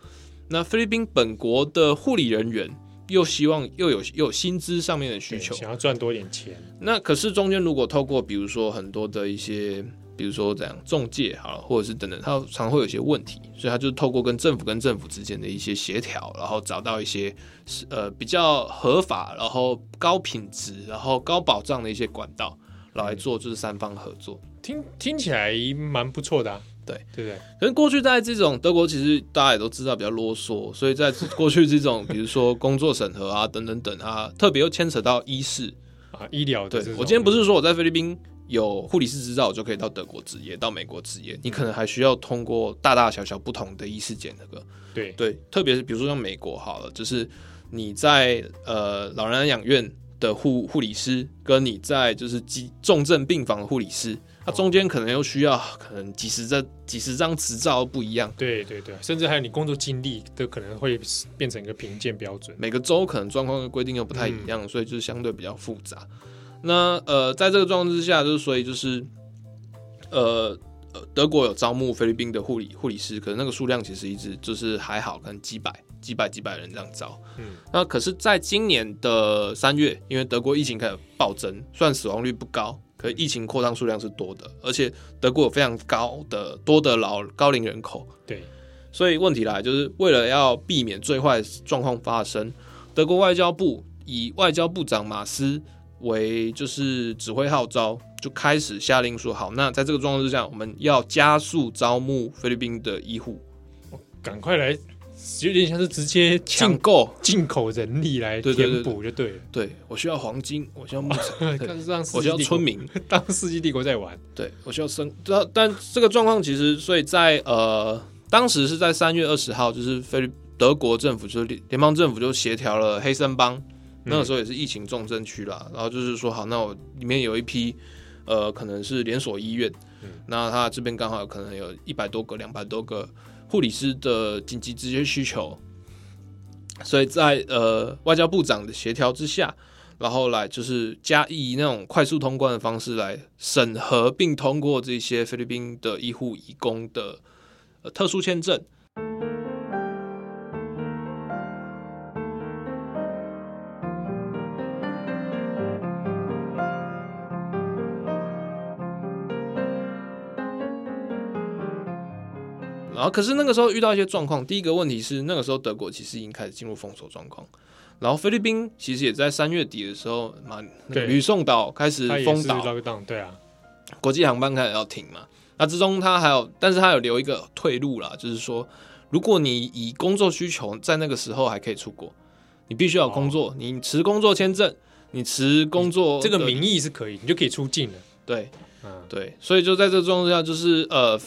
那菲律宾本国的护理人员又希望又有又有薪资上面的需求，想要赚多点钱。那可是中间如果透过比如说很多的一些，比如说这样中介好了，或者是等等，它常会有一些问题，所以他就透过跟政府跟政府之间的一些协调，然后找到一些呃比较合法，然后高品质，然后高保障的一些管道来做，就是三方合作。听听起来蛮不错的啊。对对对，可是过去在这种德国，其实大家也都知道比较啰嗦，所以在过去这种，比如说工作审核啊等等等啊，特别又牵扯到医事啊医疗。对我今天不是说我在菲律宾有护理师执照，就可以到德国执业，到美国执业，你可能还需要通过大大小小不同的医师检核。对对，特别是比如说像美国好了，就是你在呃老人养院的护护理师，跟你在就是急重症病房的护理师。它中间可能又需要可能几十张几十张执照不一样，对对对，甚至还有你工作经历都可能会变成一个评鉴标准。每个州可能状况的规定又不太一样，嗯、所以就是相对比较复杂。那呃，在这个状况之下，就是所以就是呃呃，德国有招募菲律宾的护理护理师，可是那个数量其实一直就是还好，可能几百几百几百人这样招。嗯，那可是在今年的三月，因为德国疫情开始暴增，虽然死亡率不高。可疫情扩张数量是多的，而且德国有非常高的多的老高龄人口，对，所以问题来就是为了要避免最坏状况发生，德国外交部以外交部长马斯为就是指挥号召，就开始下令说好，那在这个状况之下，我们要加速招募菲律宾的医护，赶快来。有点像是直接抢购进口人力来填补就对了。对，对我需要黄金，我需要木材，让我需要 [LAUGHS] 村民 [LAUGHS] 当世纪帝国在玩。对我需要生，但但这个状况其实，所以在呃当时是在三月二十号，就是菲律德国政府就是联联邦政府就协调了黑森邦，那个时候也是疫情重症区啦，然后就是说好，那我里面有一批呃可能是连锁医院，那他这边刚好可能有一百多个、两百多个。护理师的紧急直接需求，所以在呃外交部长的协调之下，然后来就是加以那种快速通关的方式来审核并通过这些菲律宾的医护移工的呃特殊签证。后，可是那个时候遇到一些状况。第一个问题是，那个时候德国其实已经开始进入封锁状况，然后菲律宾其实也在三月底的时候，嘛，吕宋岛开始封岛，对啊，国际航班开始要停嘛。那之中他还有，但是他有留一个退路啦，就是说，如果你以工作需求在那个时候还可以出国，你必须要工作，哦、你持工作签证，你持工作这个名义是可以，你就可以出境了。对，嗯，对，所以就在这个状况下，就是呃。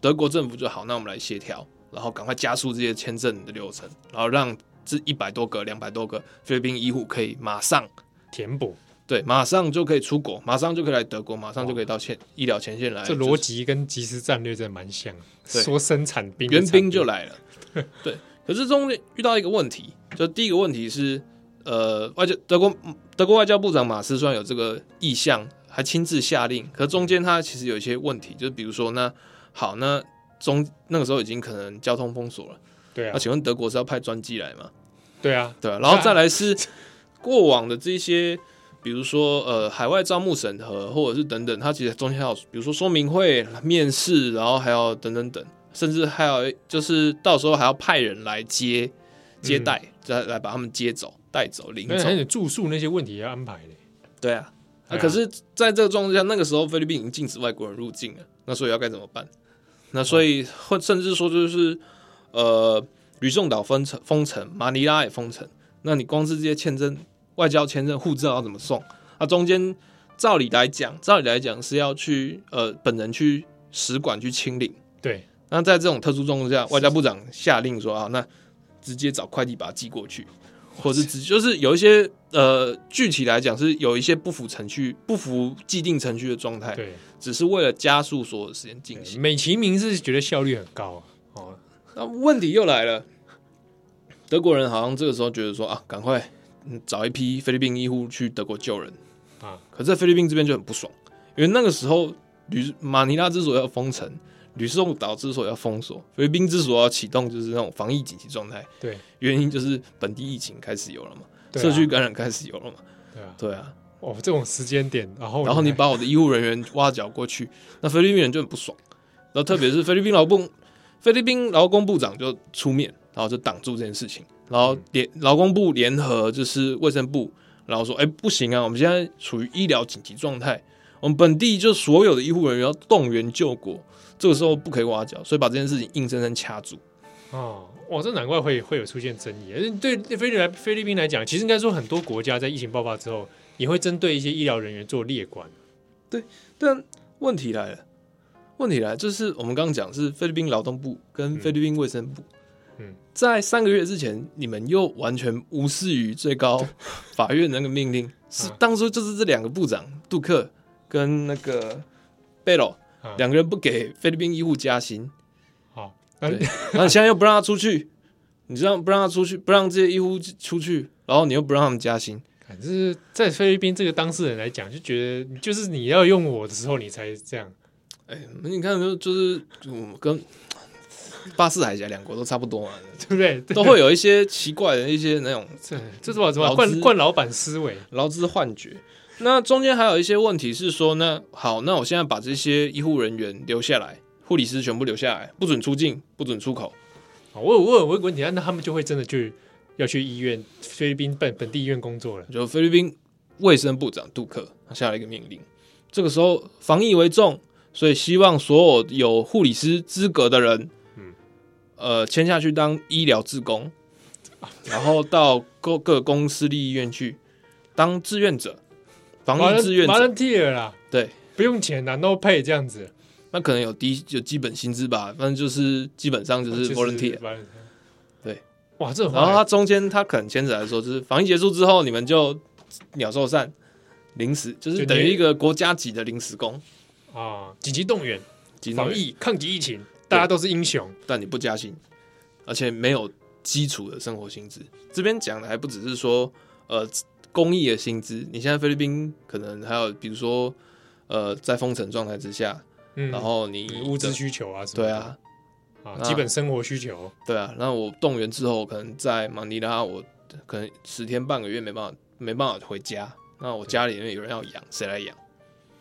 德国政府就好，那我们来协调，然后赶快加速这些签证的流程，然后让这一百多个、两百多个菲律宾医护可以马上填补，对，马上就可以出国，马上就可以来德国，马上就可以到前医疗前线来。这逻辑跟即时战略真的蛮像，对说生产兵援兵就来了，[LAUGHS] 对。可是中间遇到一个问题，就第一个问题是，呃，外交德国德国外交部长马斯虽然有这个意向，还亲自下令，可是中间他其实有一些问题，就是比如说那。好，那中那个时候已经可能交通封锁了，对啊。那请问德国是要派专机来吗？对啊，对啊。然后再来是 [LAUGHS] 过往的这些，比如说呃海外招募审核，或者是等等，它其实中间还有比如说说明会、面试，然后还要等等等，甚至还有就是到时候还要派人来接接待，再、嗯、来把他们接走、带走、领走。而且住宿那些问题也要安排的。对啊，那、啊、可是在这个状况下，那个时候菲律宾已经禁止外国人入境了，那所以要该怎么办？那所以，或甚至说就是，呃，吕宋岛封城，封城，马尼拉也封城。那你光是这些签证、外交签证、护照要怎么送？那中间照理来讲，照理来讲是要去呃本人去使馆去清领。对，那在这种特殊状况下，外交部长下令说啊，那直接找快递把它寄过去，或者是直就是有一些呃具体来讲是有一些不符程序、不符既定程序的状态。对，只是为了加速所有的时间进行。美其名是觉得效率很高啊。哦，那问题又来了，德国人好像这个时候觉得说啊，赶快找一批菲律宾医护去德国救人啊。可是在菲律宾这边就很不爽，因为那个时候吕马尼拉之所以要封城，吕宋岛之所以要封锁，菲律宾之所以要启动就是那种防疫紧急状态。对，原因就是本地疫情开始有了嘛，啊、社区感染开始有了嘛。对啊，对啊。哦，这种时间点，然后然后你把我的医护人员挖角过去，那菲律宾人就很不爽。然后特别是菲律宾劳工，菲律宾劳工部长就出面，然后就挡住这件事情。然后联劳工部联合就是卫生部，然后说：“哎，不行啊，我们现在处于医疗紧急状态，我们本地就所有的医护人员要动员救国，这个时候不可以挖角，所以把这件事情硬生生掐住。”哦，哇，这难怪会会有出现争议。对菲律来菲律宾来讲，其实应该说很多国家在疫情爆发之后。也会针对一些医疗人员做列管，对，但问题来了，问题来了，就是我们刚刚讲是菲律宾劳动部跟菲律宾卫生部，嗯，在三个月之前，你们又完全无视于最高法院那个命令，[LAUGHS] 是当初就是这两个部长杜克跟那个贝罗两个人不给菲律宾医护加薪，好，对，[LAUGHS] 然后你现在又不让他出去，你这样不让他出去，不让这些医护出去，然后你又不让他们加薪。反正在菲律宾这个当事人来讲，就觉得就是你要用我的时候，你才这样。哎、欸，你看，就就是跟巴士海峡两国都差不多嘛，对不对？都会有一些奇怪的一些那种，这这是什么什么惯惯老板思维、劳资幻觉。那中间还有一些问题是说，呢好，那我现在把这些医护人员留下来，护理师全部留下来，不准出境，不准出口。好，我有我有我有个问题，那他们就会真的去。要去医院，菲律宾本本地医院工作了。就菲律宾卫生部长杜克他下了一个命令，这个时候防疫为重，所以希望所有有护理师资格的人，嗯，呃，签下去当医疗志工，然后到各各公私立医院去当志愿者，防疫志愿者。volunteer 啦，对，不用钱的，no pay 这样子。那可能有低就基本薪资吧，反正就是基本上就是 volunteer。哇，这然后他中间他可能牵扯来说，就是防疫结束之后，你们就鸟兽散，临时就是等于一个国家级的临时工。啊，紧急动员，防疫抗击疫情，大家都是英雄，但你不加薪，而且没有基础的生活薪资。这边讲的还不只是说呃公益的薪资，你现在菲律宾可能还有比如说呃在封城状态之下，嗯，然后你物资需求啊什么，对啊。基本生活需求，对啊，那我动员之后，可能在马尼拉，我可能十天半个月没办法，没办法回家。那我家里面有人要养，谁来养？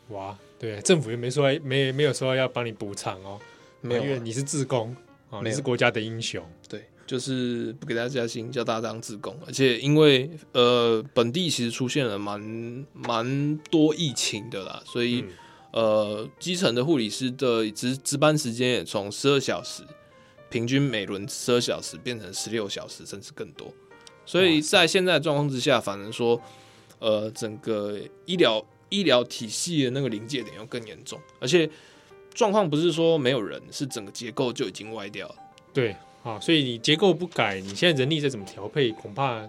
哇，对，政府也没说，没没有说要帮你补偿哦，没有，因为你是自工啊，你是国家的英雄。对，就是不给大家加薪，叫大家当自工。而且因为呃，本地其实出现了蛮蛮多疫情的啦，所以。嗯呃，基层的护理师的值值班时间也从十二小时，平均每轮十二小时变成十六小时，甚至更多。所以在现在状况之下，反而说，呃，整个医疗医疗体系的那个临界点又更严重，而且状况不是说没有人，是整个结构就已经歪掉了。对，啊，所以你结构不改，你现在人力再怎么调配，恐怕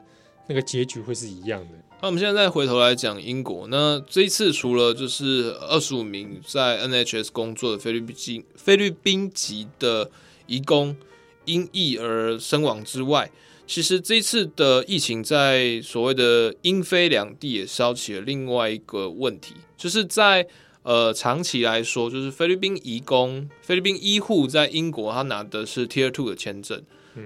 那个结局会是一样的。那我们现在再回头来讲英国，那这一次除了就是二十五名在 NHS 工作的菲律宾菲律宾籍的移工因疫而身亡之外，其实这一次的疫情在所谓的英菲两地也烧起了另外一个问题，就是在呃长期来说，就是菲律宾移工、菲律宾医护在英国他拿的是 Tier Two 的签证，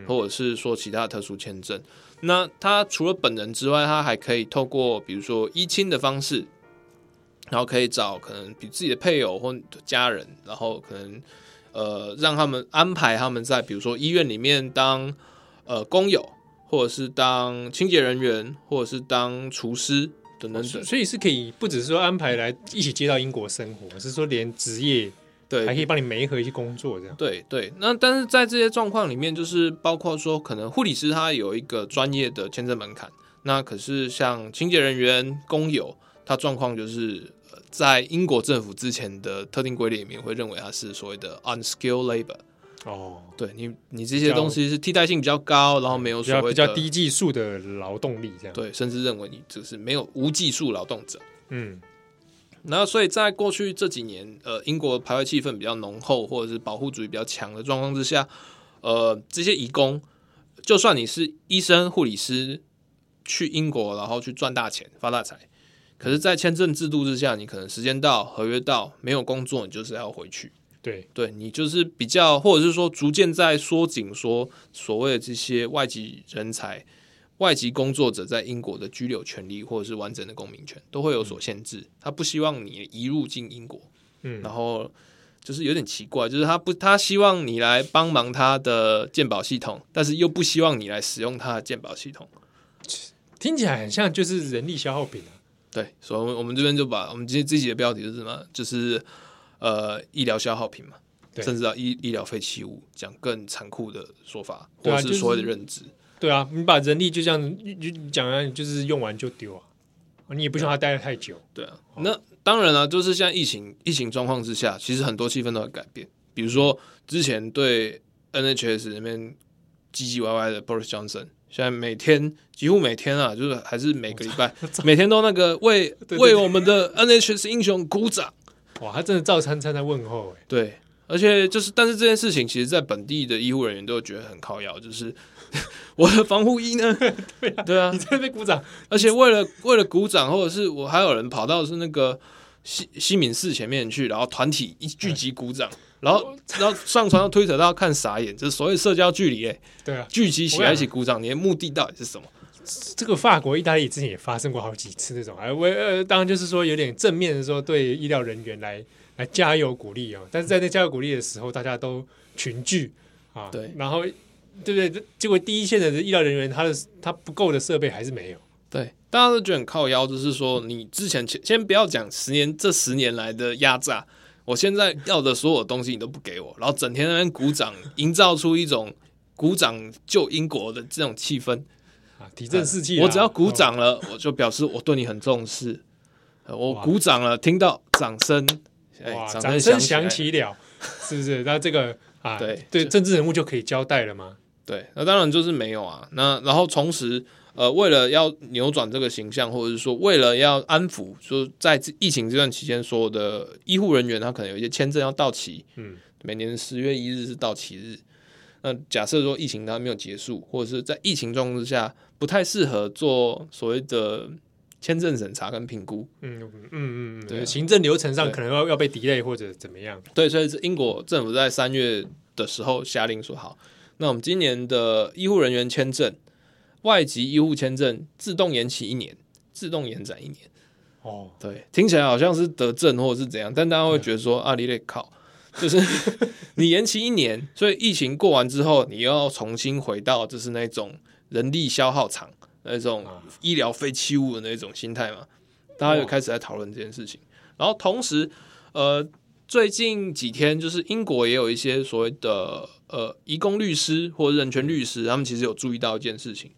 或者是说其他特殊签证。那他除了本人之外，他还可以透过比如说依亲的方式，然后可以找可能比自己的配偶或家人，然后可能呃让他们安排他们在比如说医院里面当呃工友，或者是当清洁人员，或者是当厨师等等等。所以是可以不只是说安排来一起接到英国生活，是说连职业。对，还可以帮你媒合一些工作，这样。对对，那但是在这些状况里面，就是包括说，可能护理师他有一个专业的签证门槛，那可是像清洁人员、工友，他状况就是在英国政府之前的特定规定里面会认为他是所谓的 unskilled labor。哦，对你，你这些东西是替代性比较高，然后没有所谓比较低技术的劳动力，这样对，甚至认为你就是没有无技术劳动者。嗯，然后所以在过去这几年，呃，英国排外气氛比较浓厚，或者是保护主义比较强的状况之下，呃，这些移工，就算你是医生、护理师，去英国然后去赚大钱、发大财，可是，在签证制度之下，你可能时间到、合约到，没有工作，你就是要回去。对，对你就是比较，或者是说逐渐在缩紧，说所谓的这些外籍人才、外籍工作者在英国的居留权利，或者是完整的公民权，都会有所限制。他不希望你移入进英国，嗯，然后就是有点奇怪，就是他不，他希望你来帮忙他的鉴保系统，但是又不希望你来使用他的鉴保系统，听起来很像就是人力消耗品啊。对，所以我们这边就把我们今天这集的标题是什么？就是。呃，医疗消耗品嘛，甚至到医医疗废弃物，讲更残酷的说法，或者是所谓的认知。对啊，你把人力就这样讲啊，就是用完就丢啊，你也不希望他待得太久。对啊，那当然了，就是像疫情疫情状况之下，其实很多气氛都会改变。比如说之前对 NHS 那边唧唧歪歪的 Boris Johnson，现在每天几乎每天啊，就是还是每个礼拜 [LAUGHS] 每天都那个为 [LAUGHS] 为我们的 NHS 英雄鼓掌。哇，他真的照餐餐在问候哎，对，而且就是，但是这件事情，其实，在本地的医护人员都觉得很靠腰，就是 [LAUGHS] 我的防护衣呢？[LAUGHS] 对啊，对啊，你在那边鼓掌，而且为了为了鼓掌，或者是我还有人跑到是那个西西敏寺前面去，然后团体一聚集鼓掌，然后然后上传到推特，大家看傻眼，就是所谓社交距离哎，对啊，聚集起来一起鼓掌，你的目的到底是什么？这个法国、意大利之前也发生过好几次那种，哎，我呃，当然就是说有点正面的说对医疗人员来来加油鼓励啊，但是在那加油鼓励的时候，大家都群聚啊，对，然后对不对？结果第一线的医疗人员，他的他不够的设备还是没有，对，大家都觉得很靠腰，就是说你之前先先不要讲十年这十年来的压榨，我现在要的所有东西你都不给我，然后整天在那边鼓掌，营造出一种鼓掌救英国的这种气氛啊。提振士气，我只要鼓掌了，我就表示我对你很重视。我鼓掌了，听到掌声，哇，掌声响起了，是不是？那这个啊，对对，政治人物就可以交代了吗？对，那当然就是没有啊。那然后同时，呃，为了要扭转这个形象，或者是说为了要安抚，说在疫情这段期间，所有的医护人员他可能有一些签证要到期，嗯，每年十月一日是到期日。那假设说疫情它没有结束，或者是在疫情状况之下。不太适合做所谓的签证审查跟评估，嗯嗯嗯嗯，对，啊、行政流程上可能要要被 delay 或者怎么样，对，所以是英国政府在三月的时候下令说好，那我们今年的医护人员签证，外籍医护签证自动延期一年，自动延展一年，哦，对，听起来好像是得证或者是怎样，但大家会觉得说、嗯、啊，你得靠，就是 [LAUGHS] 你延期一年，所以疫情过完之后，你又要重新回到就是那种。人力消耗场那种医疗废弃物的那种心态嘛，大家就开始在讨论这件事情。然后同时，呃，最近几天就是英国也有一些所谓的呃移工律师或人权律师，他们其实有注意到一件事情。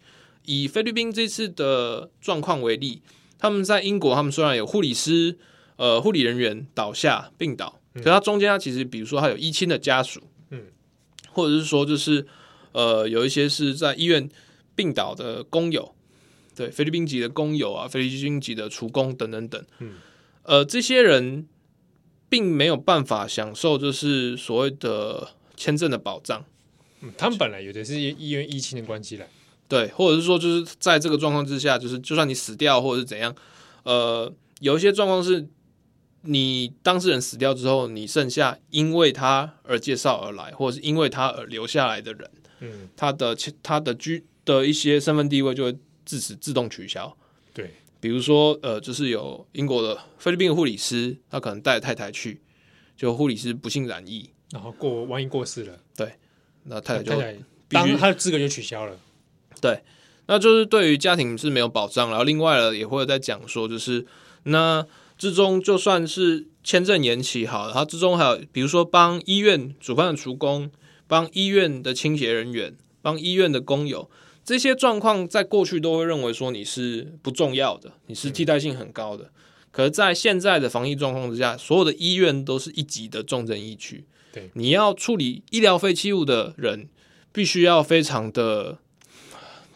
以菲律宾这次的状况为例，他们在英国，他们虽然有护理师、呃护理人员倒下病倒，可是他中间他其实比如说他有医亲的家属，嗯，或者是说就是呃有一些是在医院。病倒的工友，对菲律宾籍的工友啊，菲律宾籍的厨工等等等，嗯，呃，这些人并没有办法享受就是所谓的签证的保障。嗯，他们本来有的是因为疫情的关系了，对，或者是说就是在这个状况之下，就是就算你死掉或者是怎样，呃，有一些状况是你当事人死掉之后，你剩下因为他而介绍而来，或者是因为他而留下来的人，嗯，他的他的居。的一些身份地位就会自此自动取消。对，比如说，呃，就是有英国的菲律宾的护理师，他可能带太太去，就护理师不幸染疫，然后过万一过世了，对，那太太就当他的资格就取消了。对，那就是对于家庭是没有保障。然后另外了，也会在讲说，就是那之中就算是签证延期好了，然后之中还有比如说帮医院煮饭的厨工，帮医院的清洁人员，帮医院的工友。这些状况在过去都会认为说你是不重要的，你是替代性很高的。可是，在现在的防疫状况之下，所有的医院都是一级的重症疫区。对，你要处理医疗废弃物的人，必须要非常的，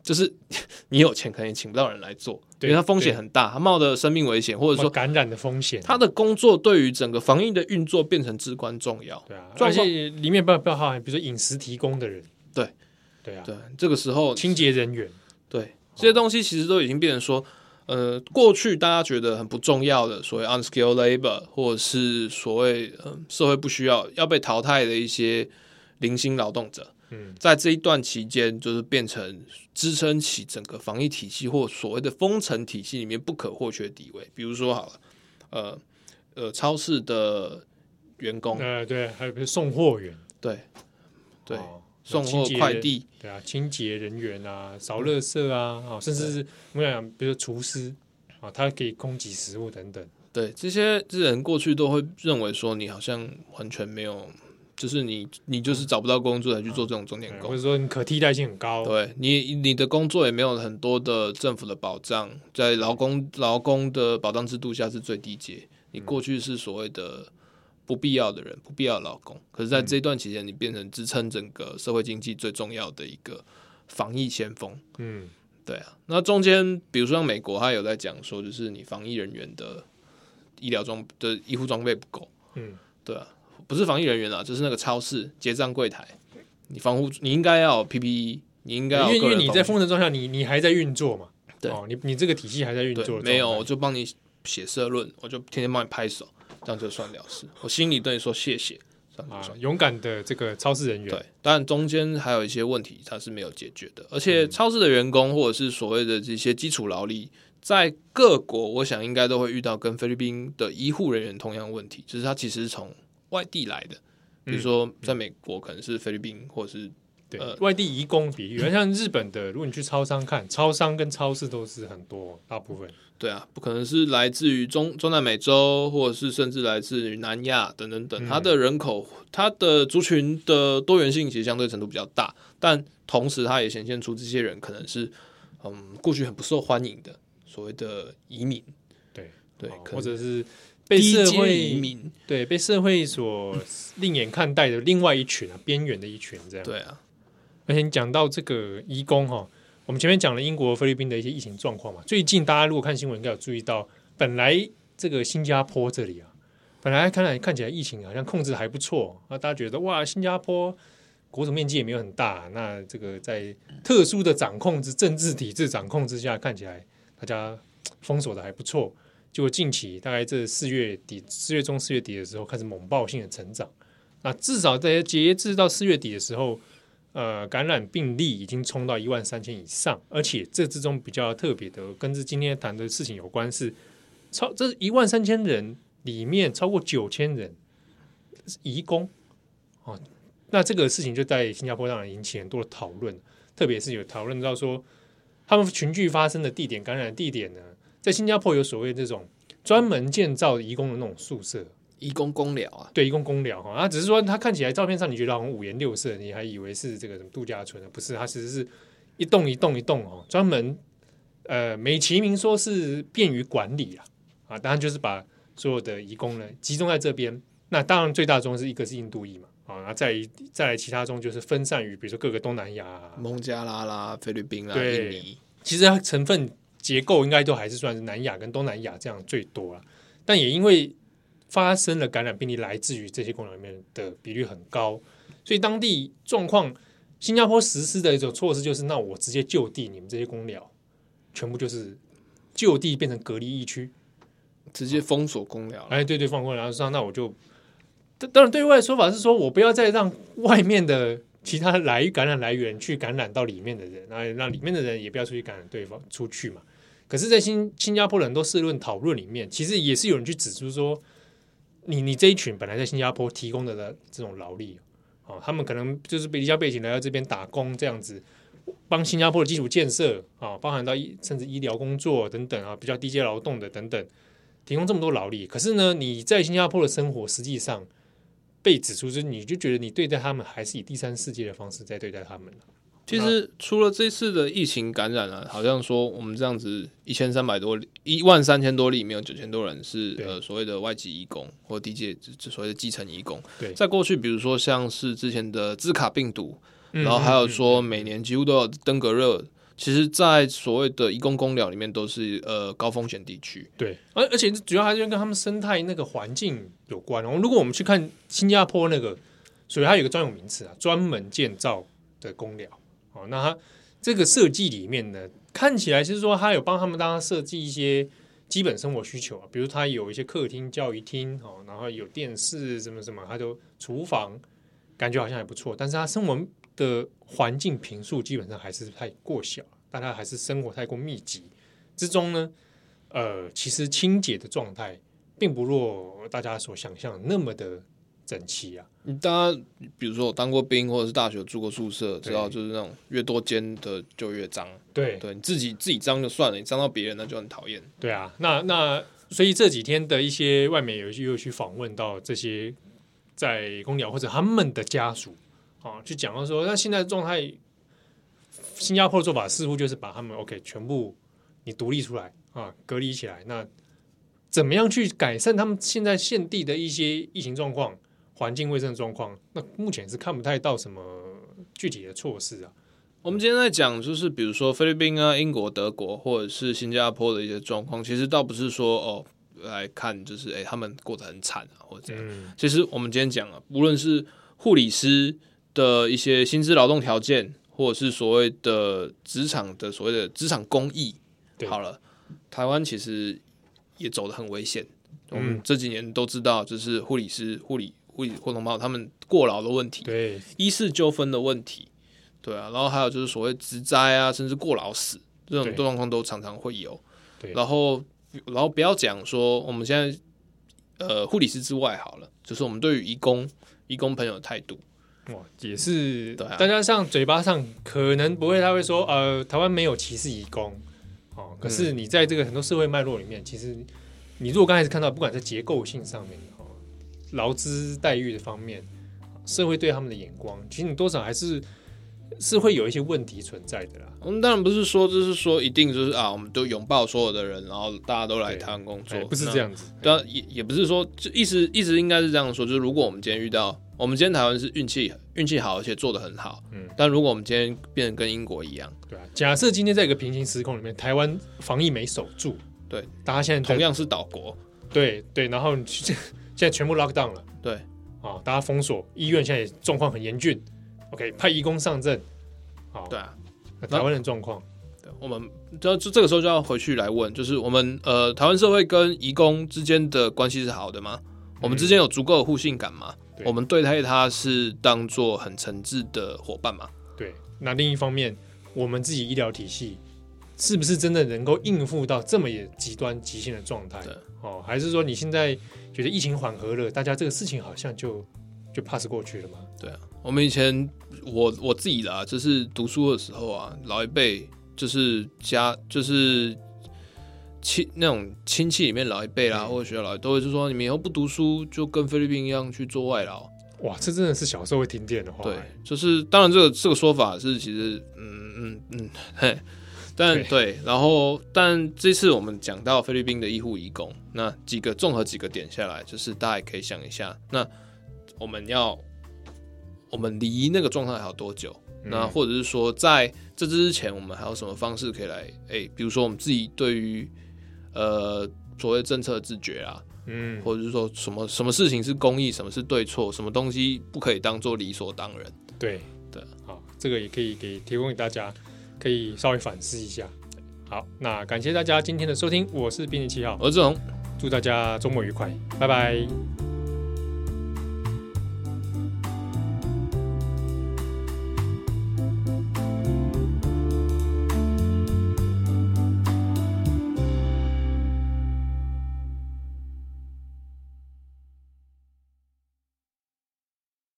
就是 [LAUGHS] 你有钱可能请不到人来做，对，因为他风险很大，他冒的生命危险，或者说感染的风险，他的工作对于整个防疫的运作变成至关重要。对啊，而且里面不要不要哈，比如说饮食提供的人，对，对啊，对，这个时候清洁人员，对，这些东西其实都已经变成说。呃，过去大家觉得很不重要的所谓 unskilled labor，或者是所谓呃社会不需要要被淘汰的一些零星劳动者，嗯，在这一段期间，就是变成支撑起整个防疫体系或所谓的封城体系里面不可或缺的地位。比如说好了，呃呃，超市的员工，呃对，还有送货员，对对。哦送货快递，对啊，清洁人员啊，扫垃圾啊，啊，甚至是我们讲，比如说厨师啊，他可以供给食物等等。对，这些这人过去都会认为说，你好像完全没有，就是你你就是找不到工作才去做这种钟点工，或者说你可替代性很高。对你你的工作也没有很多的政府的保障，在劳工劳工的保障制度下是最低阶。你过去是所谓的。不必要的人，不必要的劳工。可是，在这段期间，你变成支撑整个社会经济最重要的一个防疫先锋。嗯，对啊。那中间，比如说像美国，他有在讲说，就是你防疫人员的医疗装的医护装备不够。嗯，对啊，不是防疫人员啊，就是那个超市结账柜台，你防护你应该要 PPE，你应该要因为因为你在封城状态下，你你还在运作嘛？对，哦、你你这个体系还在运作。没有，我就帮你写社论，我就天天帮你拍手。这样就算了事，我心里对你说谢谢。啊，勇敢的这个超市人员，对，但中间还有一些问题，它是没有解决的。而且，超市的员工或者是所谓的这些基础劳力，在各国，我想应该都会遇到跟菲律宾的医护人员同样问题，就是他其实是从外地来的，比如说在美国可能是菲律宾，或者是。对，呃、外地移工比例，像日本的，如果你去超商看，超商跟超市都是很多，大部分。对啊，不可能是来自于中中南美洲，或者是甚至来自于南亚等等等。它的人口，它的族群的多元性其实相对程度比较大，但同时它也显现出这些人可能是嗯过去很不受欢迎的所谓的移民。对对，或者是被社会移民，对被社会所另眼看待的另外一群啊，边缘的一群这样。对啊。而且你讲到这个移工哈，我们前面讲了英国、菲律宾的一些疫情状况嘛。最近大家如果看新闻，应该有注意到，本来这个新加坡这里啊，本来看来看起来疫情好像控制还不错那，大家觉得哇，新加坡国土面积也没有很大，那这个在特殊的掌控之政治体制掌控之下，看起来大家封锁的还不错。结果近期大概这四月底、四月中、四月底的时候，开始猛爆性的成长。那至少在截至到四月底的时候。呃，感染病例已经冲到一万三千以上，而且这之中比较特别的，跟这今天谈的事情有关是，超这一万三千人里面超过九千人是移工哦，那这个事情就在新加坡当然引起很多的讨论，特别是有讨论到说，他们群聚发生的地点、感染地点呢，在新加坡有所谓这种专门建造移工的那种宿舍。移工工寮啊，对，移工工寮哈，啊只是说它看起来照片上你觉得好像五颜六色，你还以为是这个什么度假村呢？不是，它其实是一栋一栋一栋哦，专门呃美其名说是便于管理啦啊，当然就是把所有的移工呢集中在这边。那当然最大宗是一个是印度裔嘛啊，然后再再来其他中就是分散于比如说各个东南亚、孟加拉啦、菲律宾啦、对印尼，其实它成分结构应该都还是算是南亚跟东南亚这样最多了，但也因为。发生了感染病例，来自于这些工厂里面的比率很高，所以当地状况，新加坡实施的一种措施就是，那我直接就地，你们这些工寮全部就是就地变成隔离疫区，直接封锁工寮。哎，对对，封锁工寮，然后那我就，当然对外的说法是说我不要再让外面的其他来感染来源去感染到里面的人，那让里面的人也不要出去感染对方出去嘛。可是，在新新加坡的很多社论讨论里面，其实也是有人去指出说。你你这一群本来在新加坡提供的的这种劳力，哦，他们可能就是离家背景来到这边打工这样子，帮新加坡的基础建设啊，包含到医甚至医疗工作等等啊，比较低阶劳动的等等，提供这么多劳力。可是呢，你在新加坡的生活实际上被指出，就是你就觉得你对待他们还是以第三世界的方式在对待他们，其实除了这次的疫情感染啊，好像说我们这样子一千三百多一万三千多例，里面有九千多人是呃所谓的外籍移工或低阶所谓的基层移工。对，在过去，比如说像是之前的兹卡病毒，然后还有说每年几乎都有登革热，其实，在所谓的移工工寮里面都是呃高风险地区。对，而而且主要还是跟他们生态那个环境有关。哦，如果我们去看新加坡那个，所以它有一个专有名词啊，专门建造的工寮。哦，那它这个设计里面呢，看起来是说，它有帮他们大家设计一些基本生活需求啊，比如它有一些客厅、教育厅，哦，然后有电视什么什么，它就厨房，感觉好像还不错。但是它生活的环境平数基本上还是太过小，大家还是生活太过密集之中呢，呃，其实清洁的状态并不若大家所想象那么的。整齐啊！大家比如说我当过兵，或者是大学住过宿舍，知道就是那种越多间的就越脏。对，对，你自己自己脏就算了，你脏到别人那就很讨厌。对啊，那那所以这几天的一些外媒有又去访问到这些在公鸟或者他们的家属啊，去讲到说，那现在状态，新加坡的做法似乎就是把他们 OK 全部你独立出来啊，隔离起来。那怎么样去改善他们现在现地的一些疫情状况？环境卫生状况，那目前是看不太到什么具体的措施啊。我们今天在讲，就是比如说菲律宾啊、英国、德国或者是新加坡的一些状况，其实倒不是说哦来看，就是哎他们过得很惨啊，或者这样。嗯、其实我们今天讲啊，无论是护理师的一些薪资劳动条件，或者是所谓的职场的所谓的职场公益，好了，台湾其实也走得很危险。我们这几年都知道，就是护理师护理。或同胞他们过劳的问题，对医事纠纷的问题，对啊，然后还有就是所谓职灾啊，甚至过劳死这种状况都常常会有。对，然后然后不要讲说我们现在呃护理师之外好了，就是我们对于义工义工朋友的态度，哇，也是对啊，大家上嘴巴上可能不会，他会说呃台湾没有歧视移工哦，可是你在这个很多社会脉络里面，其实你如果刚开始看到，不管在结构性上面。劳资待遇的方面，社会对他们的眼光，其实你多少还是是会有一些问题存在的啦。我们当然不是说，就是说一定就是啊，我们都拥抱所有的人，然后大家都来台湾工作，不是这样子。对啊，也也不是说，就意思意思应该是这样说，就是如果我们今天遇到，我们今天台湾是运气运气好，而且做的很好，嗯。但如果我们今天变得跟英国一样，对啊，假设今天在一个平行时空里面，台湾防疫没守住，对，大家现在同样是岛国，对对，然后你去。现在全部 lock down 了，对，啊，大家封锁，医院现在状况很严峻，OK，派义工上阵，好，对啊，那台湾的状况，对，我们就就这个时候就要回去来问，就是我们呃，台湾社会跟义工之间的关系是好的吗？嗯、我们之间有足够的互信感吗？对我们对待他是当做很诚挚的伙伴吗？对，那另一方面，我们自己医疗体系是不是真的能够应付到这么也极端极限的状态？对哦，还是说你现在？觉得疫情缓和了，大家这个事情好像就就 pass 过去了嘛？对啊，我们以前我我自己啦，就是读书的时候啊，老一辈就是家就是亲那种亲戚里面老一辈啦，嗯、或者学校老一辈都会就说，你们以后不读书，就跟菲律宾一样去做外劳。哇，这真的是小时候会听见的话。对，就是当然这个这个说法是其实嗯嗯嗯嘿。但对，然后但这次我们讲到菲律宾的医护移工，那几个综合几个点下来，就是大家也可以想一下，那我们要我们离那个状态还有多久？嗯、那或者是说在这之前，我们还有什么方式可以来？哎，比如说我们自己对于呃所谓政策的自觉啊，嗯，或者是说什么什么事情是公益，什么是对错，什么东西不可以当做理所当然？对对，好，这个也可以给提供给大家。可以稍微反思一下。好，那感谢大家今天的收听，我是编辑七号，我是志宏，祝大家周末愉快，拜拜。